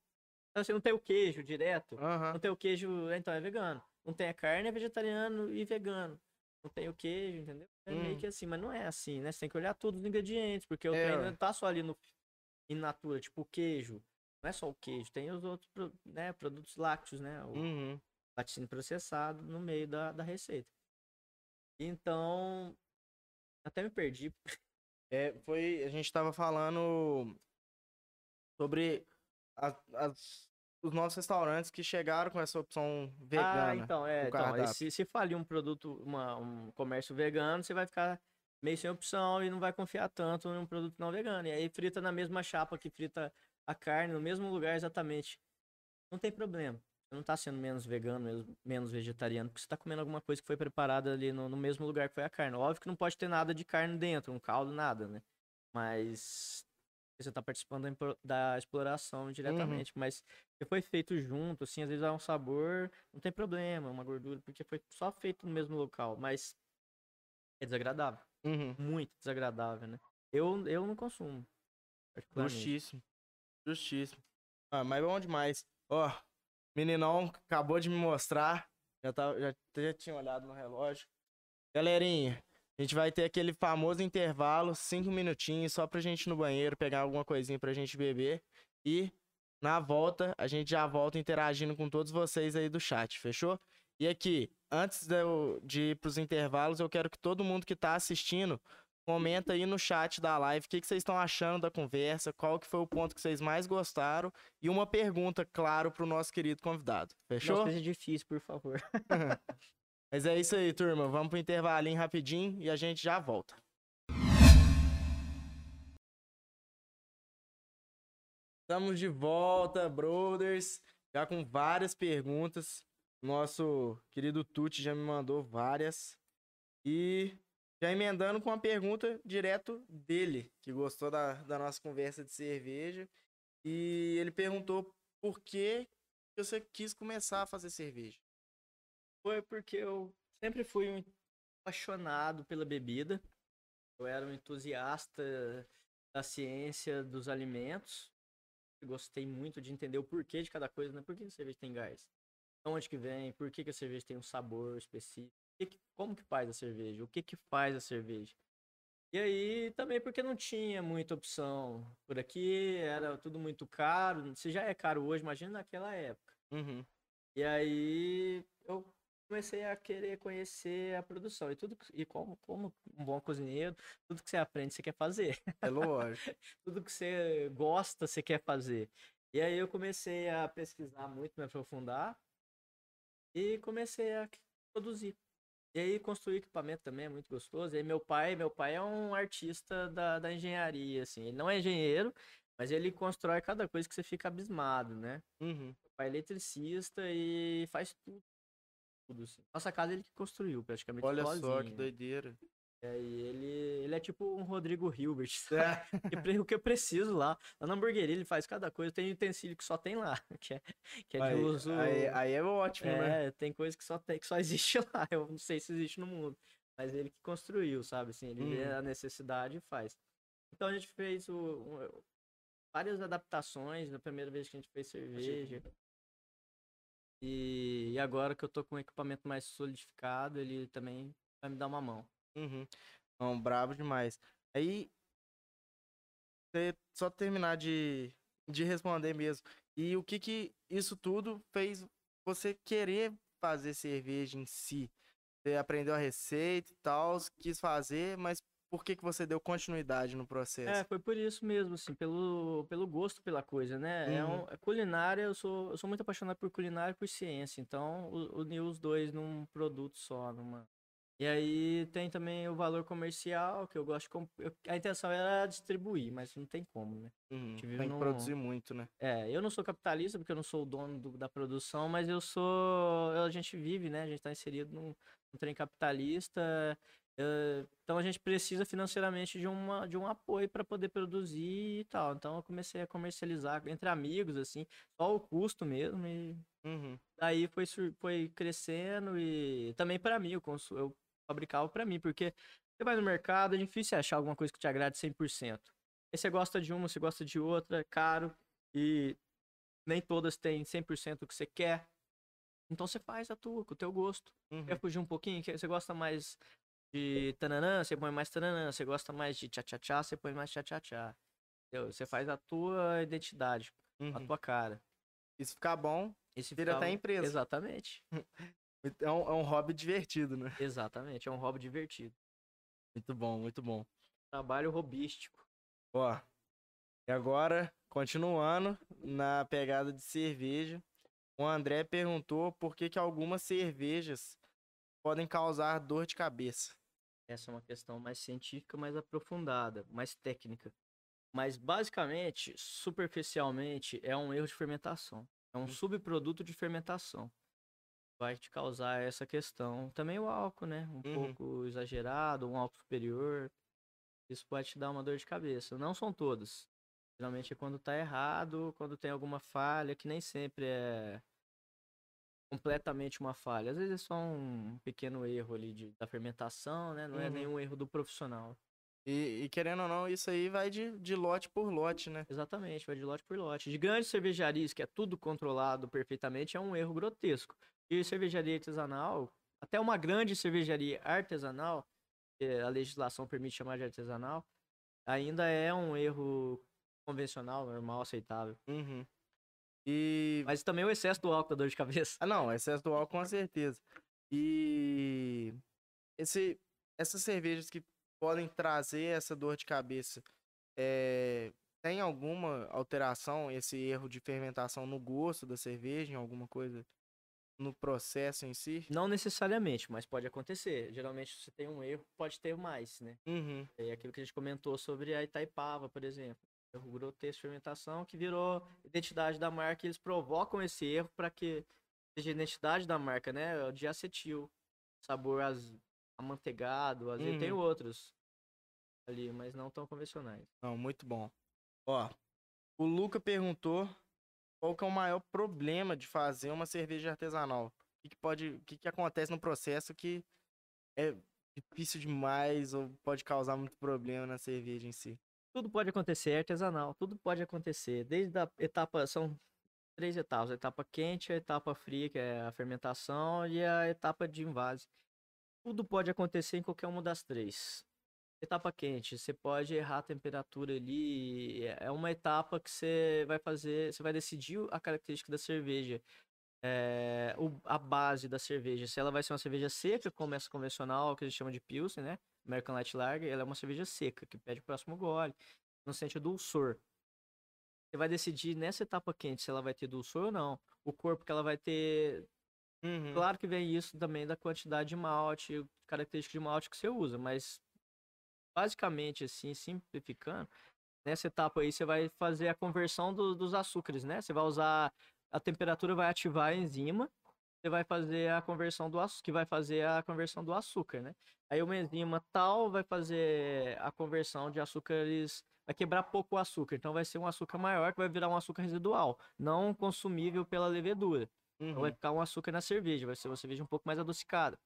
Então, assim, não tem o queijo direto. Aham. Não tem o queijo, então é vegano. Não tem a carne, é vegetariano e vegano. Não tem o queijo, entendeu? É meio Hum. que assim, mas não é assim, né? Você tem que olhar todos os ingredientes, porque o É, trem ué. não tá só ali no in natura, tipo o queijo. Não é só o queijo, tem os outros né, produtos lácteos, né? O Uhum. laticínio processado no meio da, da receita. Então, até me perdi. É, foi, a gente tava falando sobre as- os nossos restaurantes que chegaram com essa opção vegana. Ah, então, é. Então, se, se falir um produto, uma, um comércio vegano, você vai ficar meio sem opção e não vai confiar tanto em um produto não vegano. E aí frita na mesma chapa que frita a carne, no mesmo lugar exatamente. Não tem problema. Você não tá sendo menos vegano, menos, vegetariano, porque você tá comendo alguma coisa que foi preparada ali no, no mesmo lugar que foi a carne. Óbvio que não pode ter nada de carne dentro, um caldo, nada, né? Mas você tá participando da, exploração diretamente. Mas se foi feito junto, assim, às vezes dá um sabor, não tem problema, uma gordura, porque foi só feito no mesmo local, mas é desagradável, Uhum. muito desagradável, né? Eu, eu não consumo. Justíssimo. Justíssimo. Ah, mas bom demais. Ó, meninão acabou de me mostrar. Já, tava, já, já tinha olhado no relógio. Galerinha, a gente vai ter aquele famoso intervalo, cinco minutinhos, só pra gente ir no banheiro, pegar alguma coisinha pra gente beber. E na volta, a gente já volta interagindo com todos vocês aí do chat, fechou? E aqui, antes de, eu, de ir pros intervalos, eu quero que todo mundo que tá assistindo Comenta aí no chat da live o que, que vocês estão achando da conversa, qual que foi o ponto que vocês mais gostaram e uma pergunta, claro, pro nosso querido convidado. Fechou? Não seja difícil, por favor. Mas é isso aí, turma. Vamos pro intervalinho rapidinho e a gente já volta. Estamos de volta, brothers, já com várias perguntas. Nosso querido Tuti já me mandou várias. E já emendando com uma pergunta direto dele, que gostou da, da nossa conversa de cerveja. E ele perguntou por que você quis começar a fazer cerveja. Foi porque eu sempre fui um apaixonado pela bebida. Eu era um entusiasta da ciência dos alimentos. Gostei muito de entender o porquê de cada coisa, né? Por que a cerveja tem gás? De onde que vem? Por que, que a cerveja tem um sabor específico? Que- como que faz a cerveja? O que que faz a cerveja? E aí, também porque não tinha muita opção por aqui, era tudo muito caro. Se já é caro hoje, imagina naquela época. Uhum. E aí eu comecei a querer conhecer a produção. E tudo e como, como um bom cozinheiro, tudo que você aprende, você quer fazer. É lógico. tudo que você gosta, você quer fazer. E aí eu comecei a pesquisar muito, me aprofundar e comecei a produzir. E aí construir equipamento também é muito gostoso. E aí meu pai, meu pai é um artista da, da engenharia, assim. Ele não é engenheiro, mas ele constrói cada coisa que você fica abismado, né? Uhum. Meu pai é eletricista e faz tudo. Tudo assim. Nossa casa ele que construiu, praticamente Olha sozinho. só que né? doideira. É, e ele, ele é tipo um Rodrigo Hilbert, sabe? É. O que eu preciso lá. Na hamburgueria ele faz cada coisa. Tem utensílio que só tem lá, que é, que é de Aí, uso. aí, aí é ótimo, né? É, tem coisa que só, tem, que só existe lá. Eu não sei se existe no mundo. Mas ele que construiu, sabe? Assim, ele vê Uhum. a necessidade e faz. Então a gente fez o, um- várias adaptações na primeira vez que a gente fez cerveja. E, e agora que eu tô com um equipamento mais solidificado, ele também vai me dar uma mão. Uhum. Não, brabo demais. Aí, só terminar de, de responder mesmo. E o que que isso tudo fez você querer fazer cerveja em si? Você aprendeu a receita e tal, quis fazer, mas por que que você deu continuidade no É, processo? foi por isso mesmo, assim, pelo, pelo gosto pela coisa, né? É Uhum. um, é culinária, eu sou, eu sou muito apaixonado por culinária e por ciência, então u- unir os dois num produto só, numa... E aí tem também o valor comercial, que eu gosto de... comp- a intenção era distribuir, mas não tem como, né? Uhum. Tem que produzir muito, né? É, eu não sou capitalista, porque eu não sou o dono do- da produção, mas eu sou... A gente vive, né? A gente tá inserido num, num trem capitalista... eh, então a gente precisa financeiramente de, uma, de um apoio para poder produzir e tal. Então eu comecei a comercializar entre amigos, assim, só o custo mesmo. E Uhum. daí foi, foi crescendo e também para mim, eu, eu fabricava para mim, porque você vai no mercado, é difícil achar alguma coisa que te agrade 100%. Aí você gosta de uma, você gosta de outra, é caro e nem todas têm 100% o que você quer. Então você faz a tua, com o teu gosto. Uhum. Quer fugir um pouquinho? Você gosta mais de tananã, você põe mais tananã. Você gosta mais de tchá-tchá-tchá, você põe mais tchá-tchá-tchá. Você faz a tua identidade, a Uhum. tua cara. Se ficar bom, se vira ficar- até empresa. Exatamente. É um, é um hobby divertido, né? Exatamente. É um hobby divertido. Muito bom, muito bom. Trabalho robístico. Ó, e agora, continuando na pegada de cerveja, o André perguntou por que, que algumas cervejas podem causar dor de cabeça. Essa é uma questão mais científica, mais aprofundada, mais técnica. Mas basicamente, superficialmente, é um erro de fermentação. É um subproduto de fermentação. Vai te causar essa questão. Também o álcool, né? Um Uhum. pouco exagerado, um álcool superior. Isso pode te dar uma dor de cabeça. Não são todas. Geralmente é quando tá errado, quando tem alguma falha, que nem sempre é completamente uma falha. Às vezes é só um pequeno erro ali de, da fermentação, né? Não é Uhum. nenhum erro do profissional. E, e querendo ou não, isso aí vai de, de lote por lote, né? Exatamente, vai de lote por lote. De grandes cervejarias, que é tudo controlado perfeitamente, é um erro grotesco. E cervejaria artesanal, até uma grande cervejaria artesanal, que a legislação permite chamar de artesanal, ainda é um erro convencional, normal, aceitável. Uhum. E. Mas também o excesso do álcool dá dor de cabeça. Ah, não, excesso do álcool com certeza. E. Esse, essas cervejas que podem trazer essa dor de cabeça, é, tem alguma alteração, esse erro de fermentação no gosto da cerveja, em alguma coisa no processo em si? Não necessariamente, mas pode acontecer. Geralmente, se você tem um erro, pode ter mais, né? Uhum. É aquilo que a gente comentou sobre a Itaipava, por exemplo. Erro grotesco de fermentação que virou identidade da marca. e Eles provocam esse erro para que seja identidade da marca, né? O de acetil. Sabor az... amanteigado, às vezes tem Uhum. outros ali, mas não tão convencionais. Não, muito bom. Ó, o Luca perguntou qual que é o maior problema de fazer uma cerveja artesanal. O que, que pode, o que, que acontece no processo que é difícil demais ou pode causar muito problema na cerveja em si. Tudo pode acontecer, é artesanal, tudo pode acontecer. Desde a etapa, são três etapas: a etapa quente, a etapa fria, que é a fermentação, e a etapa de invase. Tudo pode acontecer em qualquer uma das três. Etapa quente, você pode errar a temperatura ali. É uma etapa que você vai fazer, você vai decidir a característica da cerveja. é, o, a base da cerveja. Se ela vai ser uma cerveja seca, como essa convencional, que a gente chama de Pilsen, né? American Light Lager, ela é uma cerveja seca, que pede o próximo gole, não sente dulçor. Você vai decidir nessa etapa quente se ela vai ter dulçor ou não. O corpo que ela vai ter. Uhum. Claro que vem isso também da quantidade de malte, característica de malte que você usa, mas basicamente, assim, simplificando, nessa etapa aí você vai fazer a conversão do- dos açúcares, né? Você vai usar a temperatura vai ativar a enzima, você vai fazer a conversão do açúcar, que vai fazer a conversão do açúcar, né? Aí uma enzima tal vai fazer a conversão de açúcares, vai quebrar pouco o açúcar, então vai ser um açúcar maior que vai virar um açúcar residual, não consumível pela levedura. Então vai Uhum. ficar um açúcar na cerveja, vai ser uma cerveja um pouco mais adocicada,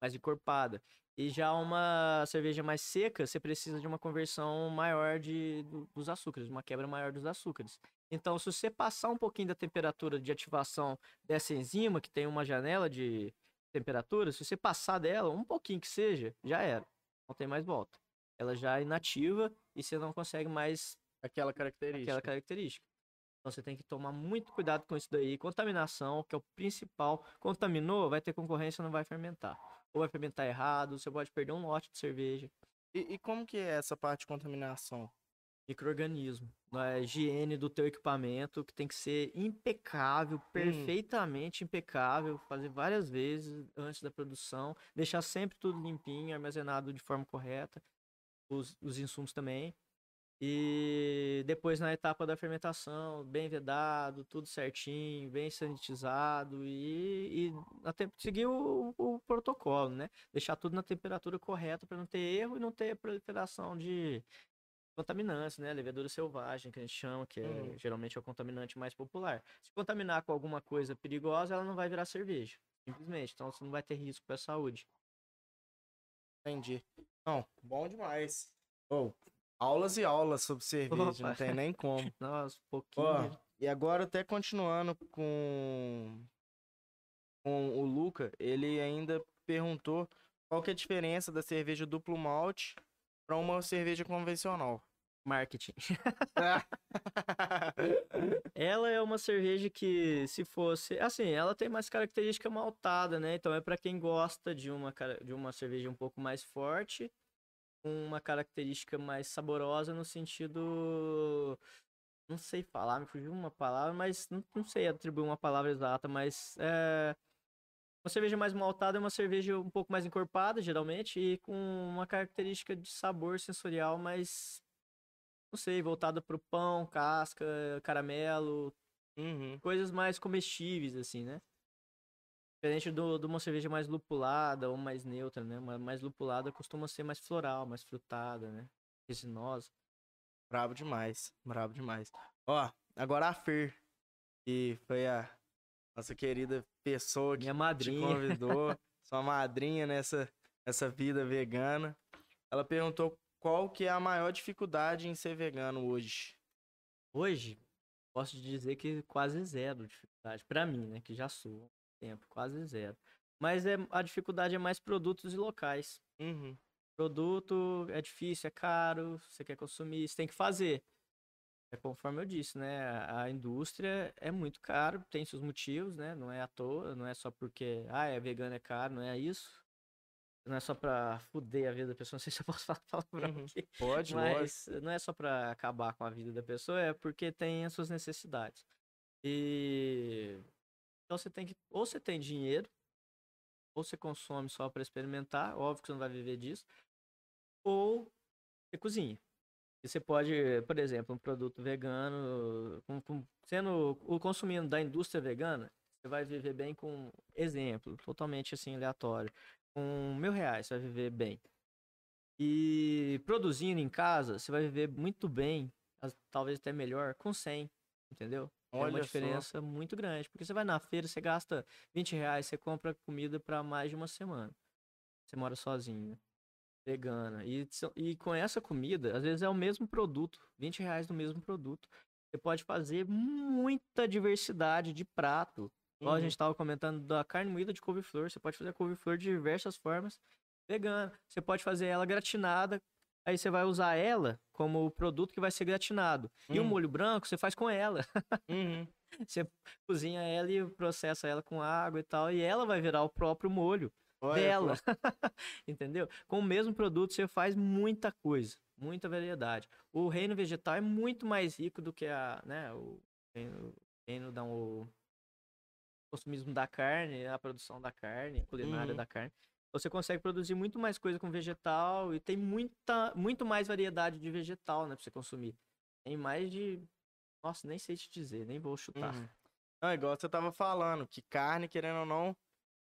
mais encorpada. E já uma cerveja mais seca, você precisa de uma conversão maior de, do- dos açúcares, uma quebra maior dos açúcares. Então, se você passar um pouquinho da temperatura de ativação dessa enzima, que tem uma janela de temperatura, se você passar dela, um pouquinho que seja, já era. Não tem mais volta. Ela já é inativa e você não consegue mais Aquela característica. aquela característica. Então você tem que tomar muito cuidado com isso daí. Contaminação, que é o principal. Contaminou, vai ter concorrência, não vai fermentar. Ou vai fermentar errado, você pode perder um lote de cerveja. E, e como que é essa parte de contaminação? Microorganismo. A higiene do teu equipamento, que tem que ser impecável, perfeitamente impecável. Fazer várias vezes antes da produção. Deixar sempre tudo limpinho, armazenado de forma correta. Os, os insumos também. E depois na etapa da fermentação, bem vedado, tudo certinho, bem sanitizado e, e na seguir o, o protocolo, né? Deixar tudo na temperatura correta para não ter erro e não ter proliferação de contaminantes, né? Levedura selvagem, que a gente chama, que é, Uhum. geralmente é o contaminante mais popular. Se contaminar com alguma coisa perigosa, ela não vai virar cerveja, simplesmente. Então você não vai ter risco para a saúde. Entendi. Não, bom demais. Ô, aulas e aulas sobre cerveja, não Opa. tem nem como. Nossa, um pouquinho. Ó, e agora até continuando com, com o Luca, ele ainda perguntou qual que é a diferença da cerveja duplo malte para uma cerveja convencional. Marketing. Ela é uma cerveja que, se fosse. Assim, ela tem mais característica maltada, né? Então é pra quem gosta de uma, de uma cerveja um pouco mais forte, uma característica mais saborosa no sentido. Não sei falar, me fugiu uma palavra, mas não, não sei atribuir uma palavra exata, mas. É... Uma cerveja mais maltada é uma cerveja um pouco mais encorpada, geralmente, e com uma característica de sabor sensorial mais não sei, voltada pro pão, casca, caramelo, Uhum. coisas mais comestíveis, assim, né? Diferente do, de uma cerveja mais lupulada ou mais neutra, né? Uma mais lupulada costuma ser mais floral, mais frutada, né? Resinosa. Brabo demais, brabo demais. Ó, agora a Fer, que foi a nossa querida pessoa que Minha te madrinha. convidou, sua madrinha nessa, nessa vida vegana. Ela perguntou qual que é a maior dificuldade em ser vegano hoje. Hoje, posso te dizer que quase zero dificuldade. Pra mim, né? Que já sou tempo, quase zero. Mas é, a dificuldade é mais produtos e locais. Uhum. Produto é difícil, é caro, você quer consumir, você tem que fazer. É conforme eu disse, né? A indústria é muito caro, tem seus motivos, né? Não é à toa, não é só porque, ah, é vegano, é caro, não é isso. Não é só pra fuder a vida da pessoa, não sei se eu posso falar palavrão Uhum. aqui. Pode. Mas não é só pra acabar com a vida da pessoa, é porque tem as suas necessidades. E então você tem que ou você tem dinheiro, ou você consome só pra experimentar, óbvio que você não vai viver disso, ou você cozinha. E você pode, por exemplo, um produto vegano, com- com- sendo o consumindo da indústria vegana, você vai viver bem com exemplo, totalmente assim aleatório. Com mil reais você vai viver bem. E produzindo em casa, você vai viver muito bem, talvez até melhor, com 100, entendeu? É Olha uma só. diferença muito grande. Porque você vai na feira, você gasta 20 reais, você compra comida para mais de uma semana. Você mora sozinho, vegana. E, e com essa comida, às vezes é o mesmo produto, 20 reais no mesmo produto. Você pode fazer muita diversidade de prato. Igual a Uhum. gente estava comentando da carne moída de couve-flor. Você pode fazer a couve-flor de diversas formas vegana. Você pode fazer ela gratinada. Aí você vai usar ela como o produto que vai ser gratinado. E o Hum. molho branco você faz com ela. Uhum. Você cozinha ela e processa ela com água e tal, e ela vai virar o próprio molho Olha, dela. Entendeu? Com o mesmo produto você faz muita coisa, muita variedade. O reino vegetal é muito mais rico do que a, né, o reino, reino da o consumismo da carne, a produção da carne, culinária Uhum. da carne. Você consegue produzir muito mais coisa com vegetal e tem muita, muito mais variedade de vegetal, né, pra você consumir. Tem mais de, nossa, nem sei te dizer, nem vou chutar. Uhum. Não, igual você tava falando, que carne, querendo ou não,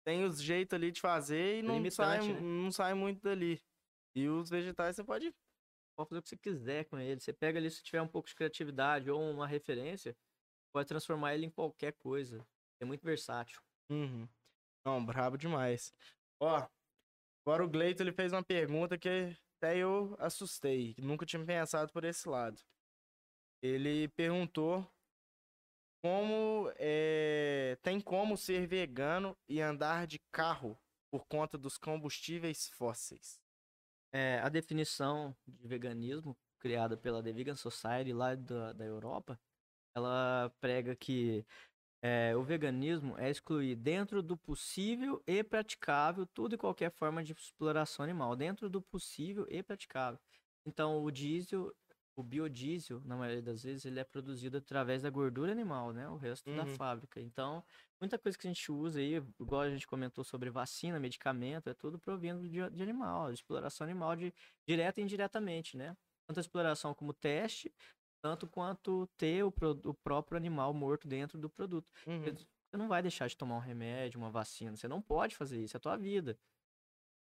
tem os jeitos ali de fazer e não sai, né? não sai muito dali. E os vegetais você pode. pode fazer o que você quiser com ele. Você pega ali, se tiver um pouco de criatividade ou uma referência, pode transformar ele em qualquer coisa. É muito versátil. Uhum. Não, brabo demais. Ó, agora o Gleito ele fez uma pergunta que até eu assustei. Nunca tinha pensado por esse lado. Ele perguntou como é, tem como ser vegano e andar de carro por conta dos combustíveis fósseis. É, a definição de veganismo, criada pela The Vegan Society lá da, da Europa, ela prega que é, o veganismo é excluir dentro do possível e praticável tudo e qualquer forma de exploração animal, dentro do possível e praticável. Então, o diesel, o biodiesel, na maioria das vezes, ele é produzido através da gordura animal, né? O resto da Uhum. fábrica. Então, muita coisa que a gente usa aí, igual a gente comentou sobre vacina, medicamento, é tudo provindo de, de animal, de exploração animal de, direta e indiretamente, né? Tanto a exploração como teste, tanto quanto ter o, pro- o próprio animal morto dentro do produto. Uhum. Você não vai deixar de tomar um remédio, uma vacina. Você não pode fazer isso, é a tua vida.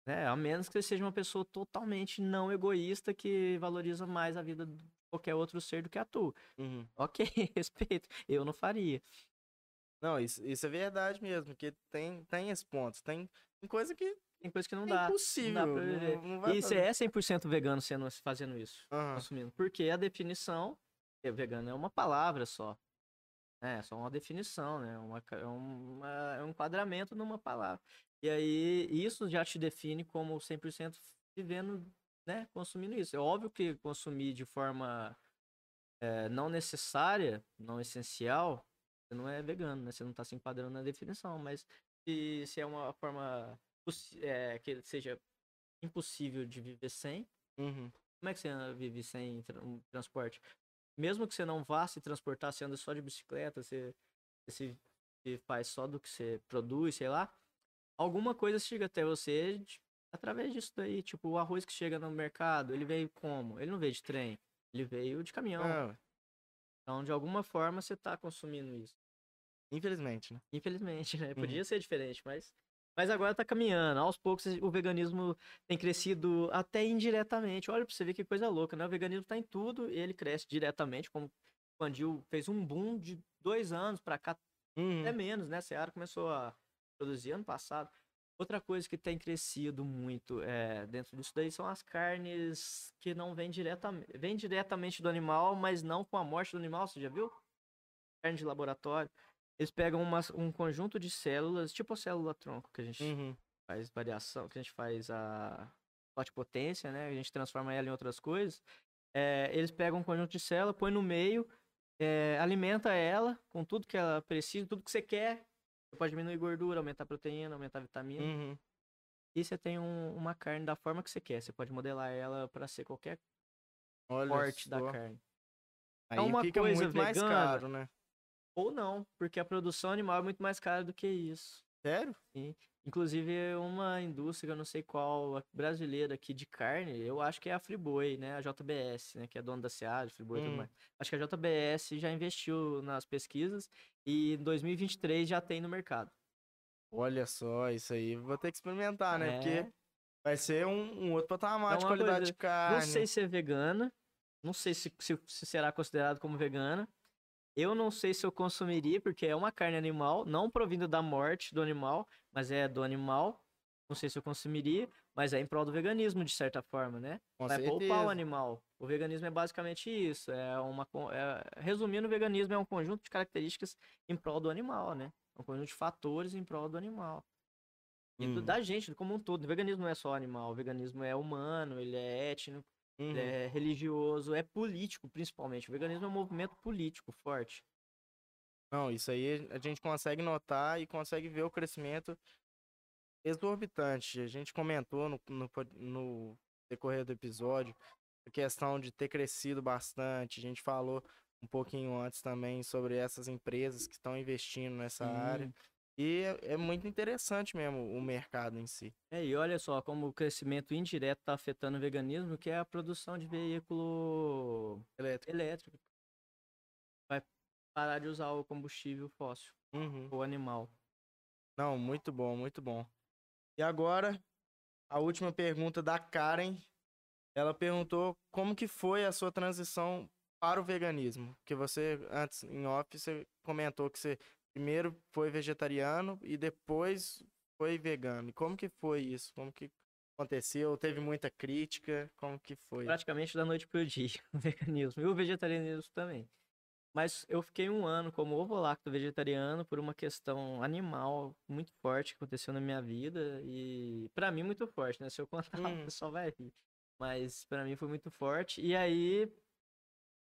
Né? A menos que você seja uma pessoa totalmente não egoísta que valoriza mais a vida de qualquer outro ser do que a tua. Uhum. Ok, respeito. Eu não faria. Não, isso, isso é verdade mesmo, porque tem, tem esse ponto. Tem, tem coisa que Tem coisa que não é dá. impossível. Não dá pra não- não E você é 100% vegano sendo, fazendo isso, Aham. consumindo. Porque a definição, vegano é uma palavra só. É, só uma definição, né? Uma, ca- é uma- é um enquadramento numa palavra. E aí, isso já te define como 100% vivendo, né? Consumindo isso. É óbvio que consumir de forma é, não necessária, não essencial, você não é vegano, né? Você não tá se enquadrando na definição. Mas se, se é uma forma é, que seja impossível de viver sem, Uhum. como é que você vive sem tra- transporte? Mesmo que você não vá se transportar, você anda só de bicicleta, você, você se faz só do que você produz, sei lá, alguma coisa chega até você de- através disso daí. Tipo, o arroz que chega no mercado, ele veio como? Ele não veio de trem, ele veio de caminhão. Ah, Então, de alguma forma, você tá consumindo isso. infelizmente, né? Infelizmente, né? Uhum. Podia ser diferente, mas. Mas agora tá caminhando. Aos poucos o veganismo tem crescido até indiretamente. Olha pra você ver que coisa louca, né? O veganismo tá em tudo e ele cresce diretamente, como o Andil fez um boom de dois anos pra cá, Uhum. até menos, né? A Seara começou a produzir ano passado. Outra coisa que tem crescido muito é, dentro disso daí são as carnes que não vêm diretamente. Vêm diretamente do animal, mas não com a morte do animal, você já viu? Carne de laboratório. Eles pegam umas- um conjunto de células, tipo a célula tronco, que a gente Uhum. faz variação, que a gente faz a potência, né? A gente transforma ela em outras coisas. É, eles pegam um conjunto de células, põe no meio, é, alimenta ela com tudo que ela precisa, tudo que você quer. Você pode diminuir gordura, aumentar a proteína, aumentar a vitamina. Uhum. E você tem um- uma carne da forma que você quer. Você pode modelar ela para ser qualquer Olha corte da só. carne. Aí uma fica coisa muito mais vegana. caro, né? Ou não, porque a produção animal é muito mais cara do que isso. Sério? Inclusive, uma indústria, eu não sei qual, brasileira aqui de carne, eu acho que é a Friboi, né? A JBS, né? Que é dona da Seara, Friboi e tudo Hum. mais. Acho que a JBS já investiu nas pesquisas e em 2023 já tem no mercado. Olha só, isso aí vou ter que experimentar, né? É. Porque vai ser um, um outro patamar É de qualidade coisa- de carne. Não sei se é vegana, não sei se, se, se será considerado como vegana. Eu não sei se eu consumiria, porque é uma carne animal, não provindo da morte do animal, mas é do animal. Não sei se eu consumiria, mas é em prol do veganismo, de certa forma, né? Com vai poupar o certeza. animal. O veganismo é basicamente isso. É uma, é- resumindo, o veganismo é um conjunto de características em prol do animal, né? Um conjunto de fatores em prol do animal. E Uhum. da gente, como um todo. O veganismo não é só animal, o veganismo é humano, ele é étnico, Uhum. é religioso, é político, principalmente. O veganismo é um movimento político forte. Não, isso aí a gente consegue notar e consegue ver o crescimento exorbitante. A gente comentou no, no, no decorrer do episódio a questão de ter crescido bastante. A gente falou um pouquinho antes também sobre essas empresas que estão investindo nessa hum. área. E é, é, muito interessante mesmo o mercado em si. É, e olha só como o crescimento indireto está afetando o veganismo, que é a produção de veículo elétrico. elétrico. Vai parar de usar o combustível fóssil, uhum. o animal. Não, muito bom, muito bom. E agora, a última pergunta da Karen. Ela perguntou como que foi a sua transição para o veganismo. Que você, antes, em off, você comentou que você primeiro foi vegetariano e depois foi vegano. E como que foi isso? Como que aconteceu? Teve muita crítica? Como que foi? Praticamente da noite pro dia, o veganismo. E o vegetarianismo também. Mas eu fiquei um ano como ovo lacto vegetariano por uma questão animal muito forte que aconteceu na minha vida. E para mim muito forte, né? Se eu contar, hum. o pessoal vai rir. Mas para mim foi muito forte. E aí.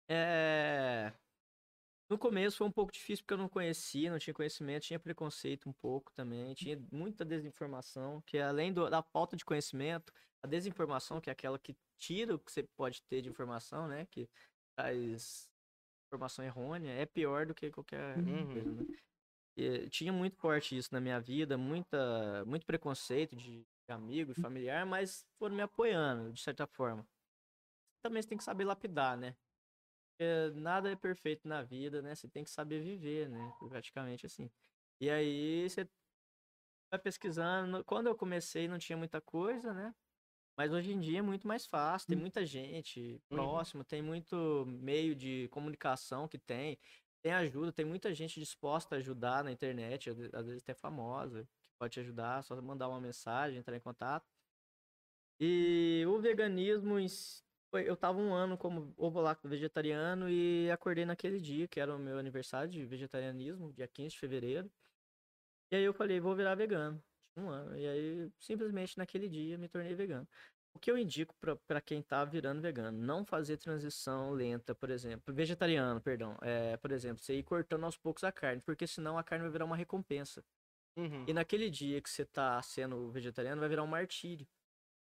É... No começo foi um pouco difícil porque eu não conhecia, não tinha conhecimento, tinha preconceito um pouco também, tinha muita desinformação, que além do, da falta de conhecimento, a desinformação, que é aquela que tira o que você pode ter de informação, né? Que traz informação errônea, é pior do que qualquer uhum. coisa, né? E, tinha muito forte isso na minha vida, muita, muito preconceito de amigo e familiar, mas foram me apoiando, de certa forma. Também você tem que saber lapidar, né? Nada é perfeito na vida, né? Você tem que saber viver, né? Praticamente assim. E aí você vai pesquisando. Quando eu comecei não tinha muita coisa, né? Mas hoje em dia é muito mais fácil, tem hum. muita gente uhum. próxima, tem muito meio de comunicação que tem, tem ajuda, tem muita gente disposta a ajudar na internet, às vezes até famosa, que pode te ajudar, só mandar uma mensagem, entrar em contato. E o veganismo, eu tava um ano como ovo lacto vegetariano e acordei naquele dia, que era o meu aniversário de vegetarianismo, dia 15 de fevereiro. E aí eu falei, vou virar vegano um ano. E aí, simplesmente naquele dia, me tornei vegano. O que eu indico para quem tá virando vegano? Não fazer transição lenta, por exemplo. Vegetariano, perdão. É, por exemplo, você ir cortando aos poucos a carne, porque senão a carne vai virar uma recompensa. Uhum. E naquele dia que você tá sendo vegetariano, vai virar um martírio.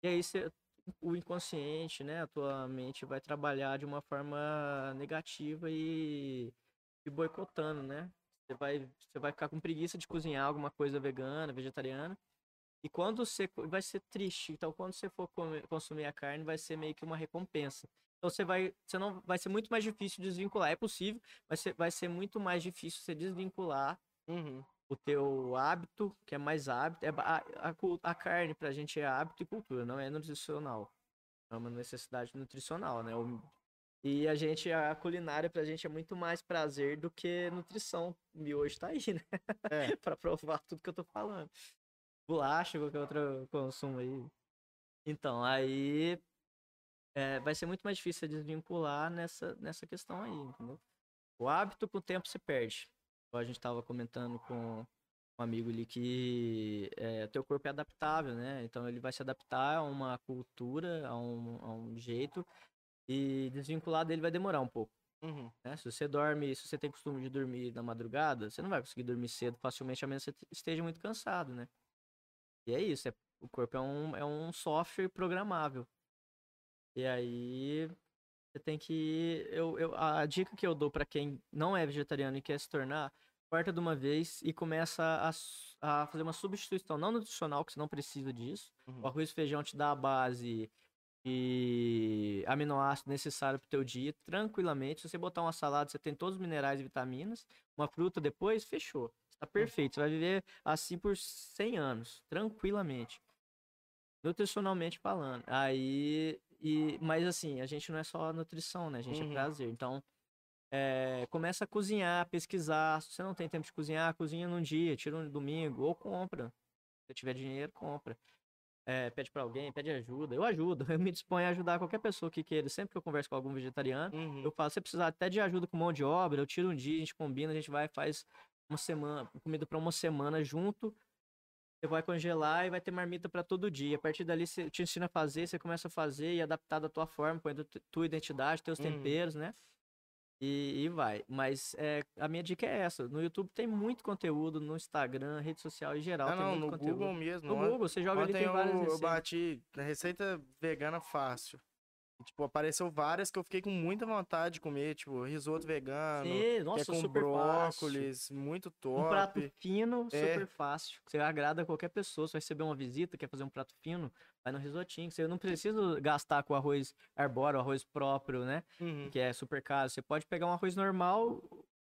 E aí você, o inconsciente, né, a tua mente vai trabalhar de uma forma negativa e, e boicotando, né? Você vai, você vai ficar com preguiça de cozinhar alguma coisa vegana, vegetariana. E quando você. Vai ser triste. Então, quando você for comer, consumir a carne, vai ser meio que uma recompensa. Então, você vai. Você não, vai ser muito mais difícil desvincular. É possível, mas vai ser muito mais difícil você desvincular uhum. O teu hábito, que é mais hábito. É, a, a, a carne, pra gente, é hábito e cultura, não é nutricional. É uma necessidade nutricional, né? O, e a gente, a culinária pra gente é muito mais prazer do que nutrição. E hoje tá aí, né? É. pra provar tudo que eu tô falando. Bolacha, qualquer outro consumo aí. Então, aí é, vai ser muito mais difícil desvincular nessa, nessa questão aí, entendeu? O hábito com o tempo se perde. A gente tava comentando com um amigo ali que é, teu corpo é adaptável, né? Então ele vai se adaptar a uma cultura, a um, a um jeito e desvincular dele vai demorar um pouco. Uhum. Né? Se você dorme, se você tem costume de dormir na madrugada, você não vai conseguir dormir cedo facilmente, a menos que você esteja muito cansado, né? E é isso, é, o corpo é um, é um software programável. E aí você tem que. Eu, eu, a dica que eu dou para quem não é vegetariano e quer se tornar, corta de uma vez e começa a, a fazer uma substituição, não nutricional, que você não precisa disso. Uhum. O arroz e feijão te dá a base e aminoácido necessário para o teu dia tranquilamente. Se você botar uma salada, você tem todos os minerais e vitaminas. Uma fruta depois, fechou. Está hum. perfeito. Você vai viver assim por 100 anos, tranquilamente. Nutricionalmente falando. Aí, e, mas assim, a gente não é só nutrição, né? A gente é uhum. é prazer. Então, é, começa a cozinhar, pesquisar. Se você não tem tempo de cozinhar, cozinha num dia, tira um domingo, ou compra. Se tiver dinheiro, compra é, pede para alguém, pede ajuda. Eu ajudo, eu me disponho a ajudar qualquer pessoa que queira. Sempre que eu converso com algum vegetariano, uhum. eu falo, se precisar até de ajuda com mão de obra, eu tiro um dia, a gente combina, a gente vai faz uma semana, comida para uma semana junto. Você vai congelar e vai ter marmita para todo dia. A partir dali, você te ensina a fazer, você começa a fazer e adaptar da tua forma, com a tua identidade, teus uhum. temperos, né? E, e vai. Mas é, a minha dica é essa. No YouTube tem muito conteúdo, no Instagram, rede social em geral. Ah, tem não, muito no conteúdo. Google mesmo. No Google, você joga ali, tem eu, várias eu receitas. bati na receita vegana fácil. E, tipo, apareceu várias que eu fiquei com muita vontade de comer, tipo, risoto vegano, Sim, que é nossa, com super fácil. brócolis, muito top. Um prato fino, É. super fácil. Você agrada qualquer pessoa. Você vai receber uma visita, quer fazer um prato fino, vai no risotinho. Você não precisa gastar com arroz arbóreo, arroz próprio, né? Uhum. Que é super caro. Você pode pegar um arroz normal,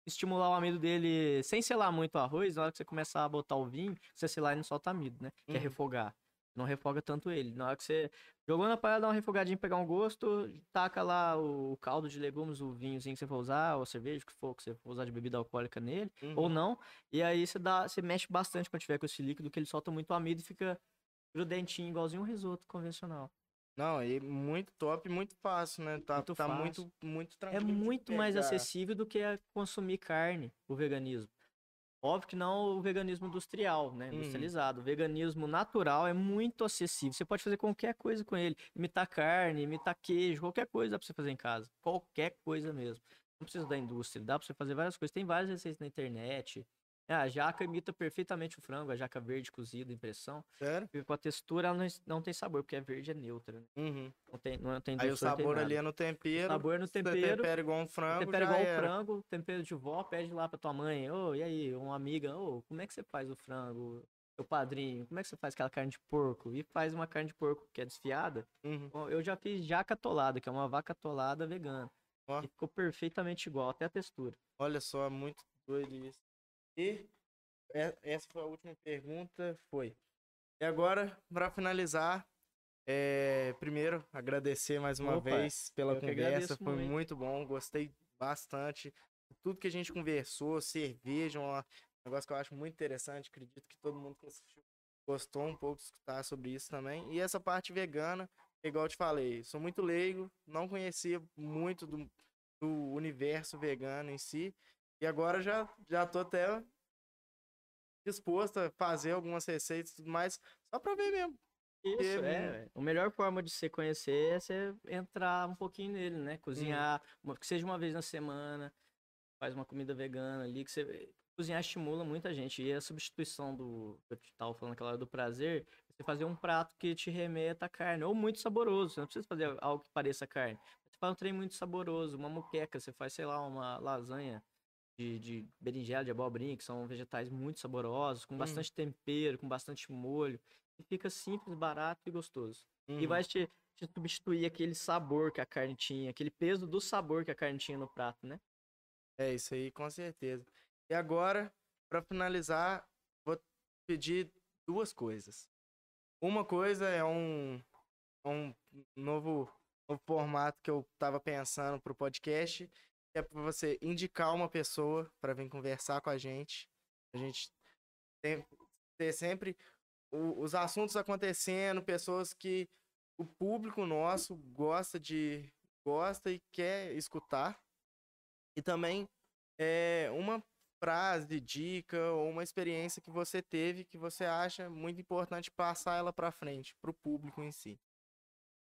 estimular o amido dele sem selar muito o arroz. Na hora que você começar a botar o vinho, você selar e não solta amido, né? Que é Uhum. refogar. Não refoga tanto ele. Na hora que você jogou na panela, dá uma refogadinha, pegar um gosto, taca lá o caldo de legumes, o vinhozinho que você for usar, ou a cerveja, o que for que você for usar de bebida alcoólica nele ou Uhum. não. E aí você dá, você mexe bastante quando tiver com esse líquido, que ele solta muito amido e fica grudentinho, igualzinho um risoto convencional. Não, e muito top muito fácil, né? Tá, Muito tá muito, muito É tranquilo. de muito mais acessível do que consumir carne, o veganismo. Óbvio que não o veganismo industrial, né? Uhum. Industrializado. O veganismo natural é muito acessível. Você pode fazer qualquer coisa com ele. Imitar carne, imitar queijo, qualquer coisa dá pra você fazer em casa. Qualquer coisa mesmo. Não precisa da indústria. Dá pra você fazer várias coisas. Tem várias receitas na internet. É, a jaca imita perfeitamente o frango, a jaca verde cozida, impressão. Sério? Porque com a textura ela não, não tem sabor, porque a verde é neutra. Né? Uhum. Não tem, não tem Aí o sabor ali é no tempero. O sabor no Você tempero. tempera igual um frango, Tempera igual o era. frango, tempero de vó, pede lá pra tua mãe. Ô, e aí, uma amiga, ô, como é que você faz o frango? Seu padrinho, como é que você faz aquela carne de porco? E faz uma carne de porco que é desfiada. Uhum. Eu já fiz jaca atolada, que é uma vaca atolada vegana. Ó. E ficou perfeitamente igual, até a textura. Olha só, muito doido isso. E essa foi a última pergunta, foi. E agora, para finalizar, é, primeiro agradecer mais uma Opa, vez pela conversa, foi muito. muito bom, gostei bastante. Tudo que a gente conversou, cerveja, um negócio que eu acho muito interessante, acredito que todo mundo que assistiu gostou um pouco de escutar sobre isso também. E essa parte vegana, igual eu te falei, sou muito leigo, não conhecia muito do, do universo vegano em si. E agora já, já tô até disposto a fazer algumas receitas e tudo mais, só pra ver mesmo. Isso, Porque, é. A melhor forma de você conhecer é você entrar um pouquinho nele, né? Cozinhar, uma- que seja uma vez na semana, faz uma comida vegana ali, que você... Cozinhar estimula muita gente. E a substituição do... que Eu tava falando aquela hora do prazer, você fazer um prato que te remeta a carne, ou muito saboroso. Você não precisa fazer algo que pareça carne. Você faz um trem muito saboroso, uma moqueca, você faz, sei lá, uma lasanha de, de berinjela, de abobrinha, que são vegetais muito saborosos, com Hum. bastante tempero, com bastante molho. E fica simples, barato e gostoso. E Uhum. vai te, te substituir aquele sabor que a carne tinha, aquele peso do sabor que a carne tinha no prato, né? É isso aí, com certeza. E agora, pra finalizar, vou pedir duas coisas. Uma coisa é um, um novo, novo formato que eu tava pensando pro podcast, é pra você indicar uma pessoa pra vir conversar com a gente. A gente tem, ter sempre o- os assuntos acontecendo, pessoas que o público nosso gosta de gosta e quer escutar. E também é, uma frase, dica ou uma experiência que você teve que você acha muito importante passar ela pra frente, pro público em si.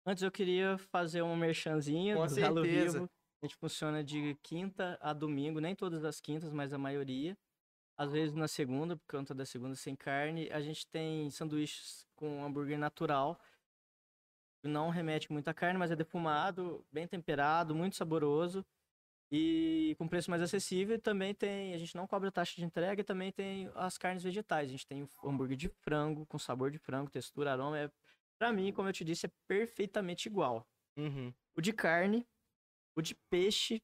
Antes eu queria fazer uma merchanzinha Com do Galo certeza. Vivo. A gente funciona de quinta a domingo, nem todas as quintas, mas a maioria. Às vezes na segunda, por conta da segunda sem carne. A gente tem sanduíches com hambúrguer natural. Não remete muita carne, mas é defumado, bem temperado, muito saboroso. E com preço mais acessível. Também tem. A gente não cobra taxa de entrega e também tem as carnes vegetais. A gente tem o hambúrguer de frango, com sabor de frango, textura, aroma. É, pra mim, como eu te disse, é perfeitamente igual. Uhum. O de carne, o de peixe,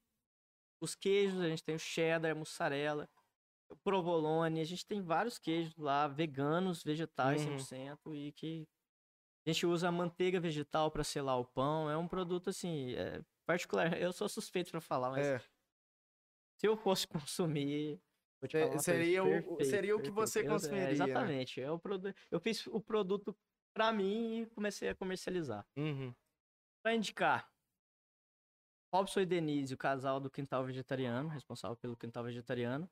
os queijos, a gente tem o cheddar, a mussarela, o provolone, a gente tem vários queijos lá, veganos, vegetais Uhum. 100%, e que a gente usa a manteiga vegetal para selar o pão, é um produto assim, é particular, eu sou suspeito para falar, mas É, se eu fosse consumir, É, seria o- perfeito, seria o que você perfeito. Eu- é, consumiria, né? exatamente, é o produ... eu fiz o produto para mim e comecei a comercializar. uhum. Pra indicar, Robson e Denise, o casal do Quintal Vegetariano, responsável pelo Quintal Vegetariano.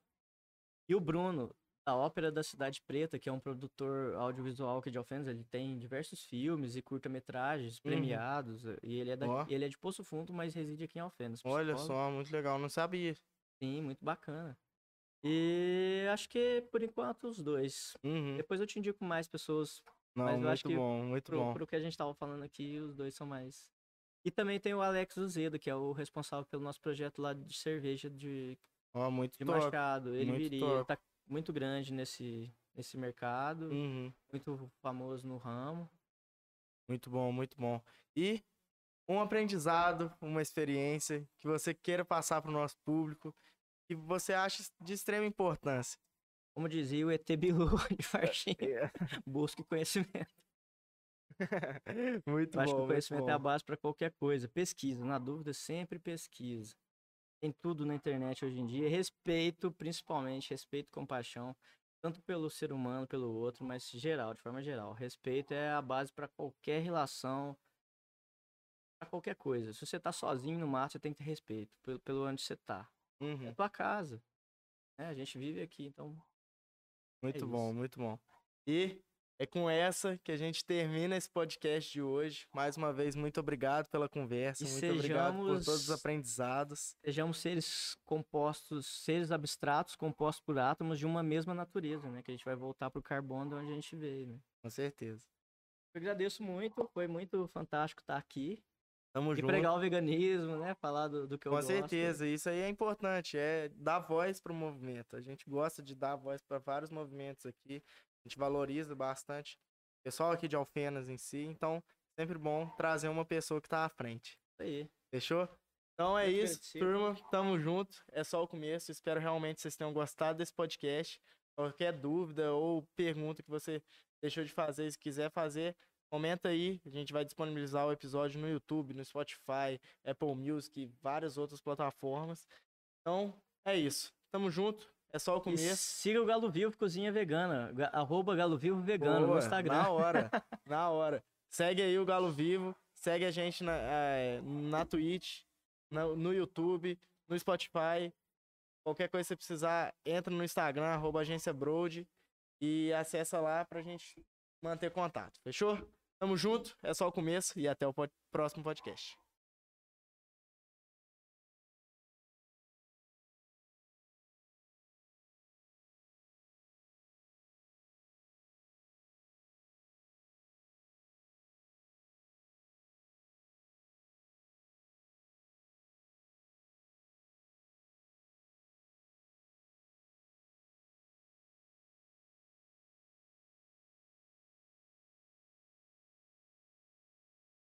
E o Bruno, da Ópera da Cidade Preta, que é um produtor audiovisual aqui de Alfenas. Ele tem diversos filmes e curta-metragens premiados. E ele é, da, Uhum. Ó. ele é de Poço Fundo, mas reside aqui em Alfenas. Olha só, muito legal, não sabia. Sim, muito bacana. E acho que por enquanto os dois. Uhum. Depois eu te indico mais pessoas Não, Mas eu acho muito que bom, muito pro, bom. pro que a gente tava falando aqui, os dois são mais. E também tem o Alex Uzedo, que é o responsável pelo nosso projeto lá de cerveja de, Ó, muito de top. Machado. Ele muito viria, top. tá muito grande nesse, nesse mercado, Uhum. muito famoso no ramo. Muito bom, muito bom. E um aprendizado, uma experiência que você queira passar para o nosso público que você acha de extrema importância. Como dizia o ET Bilu de Farchinha, busque conhecimento. muito Eu acho que bom, o conhecimento é a bom. base para qualquer coisa. Pesquisa, na dúvida, sempre pesquisa. Tem tudo na internet hoje em dia. Respeito, principalmente, respeito e compaixão, tanto pelo ser humano, pelo outro, mas geral, de forma geral. Respeito é a base para qualquer relação, para qualquer coisa. Se você tá sozinho no mato, você tem que ter respeito pelo, pelo onde você tá. É Uhum. tua casa. né? A gente vive aqui, então. Muito É bom, isso. muito bom. E é com essa que a gente termina esse podcast de hoje. Mais uma vez, muito obrigado pela conversa, E muito obrigado por todos os sejamos- aprendizados. Sejamos seres compostos, seres abstratos compostos por átomos de uma mesma natureza, né? Que a gente vai voltar pro carbono de onde a gente veio, né? Com certeza. Eu agradeço muito, foi muito fantástico estar aqui. Tamo E junto. pregar o veganismo, né? Falar do, do que eu Com gosto. certeza, isso aí é importante, é dar voz para o movimento. A gente gosta de dar voz para vários movimentos aqui, a gente valoriza bastante o pessoal aqui de Alfenas em si, então sempre bom trazer uma pessoa que tá à frente. Isso aí. Fechou? Então é Muito isso, turma. Tamo junto. É só o começo. Espero realmente que vocês tenham gostado desse podcast. Qualquer dúvida ou pergunta que você deixou de fazer, se quiser fazer, comenta aí. A gente vai disponibilizar o episódio no YouTube, no Spotify, Apple Music e várias outras plataformas. Então é isso. Tamo junto. É só o E começo. siga o Galo Vivo Cozinha Vegana. ga- Arroba Galo Vivo Vegano Boa, no Instagram. Na hora, na hora. Segue aí o Galo Vivo, segue a gente na, eh, na Twitch, na- no YouTube, no Spotify. Qualquer coisa que você precisar, entra no Instagram, arroba agência Broad, e acessa lá pra gente manter contato. Fechou? Tamo junto, é só o começo e até o pod- próximo podcast.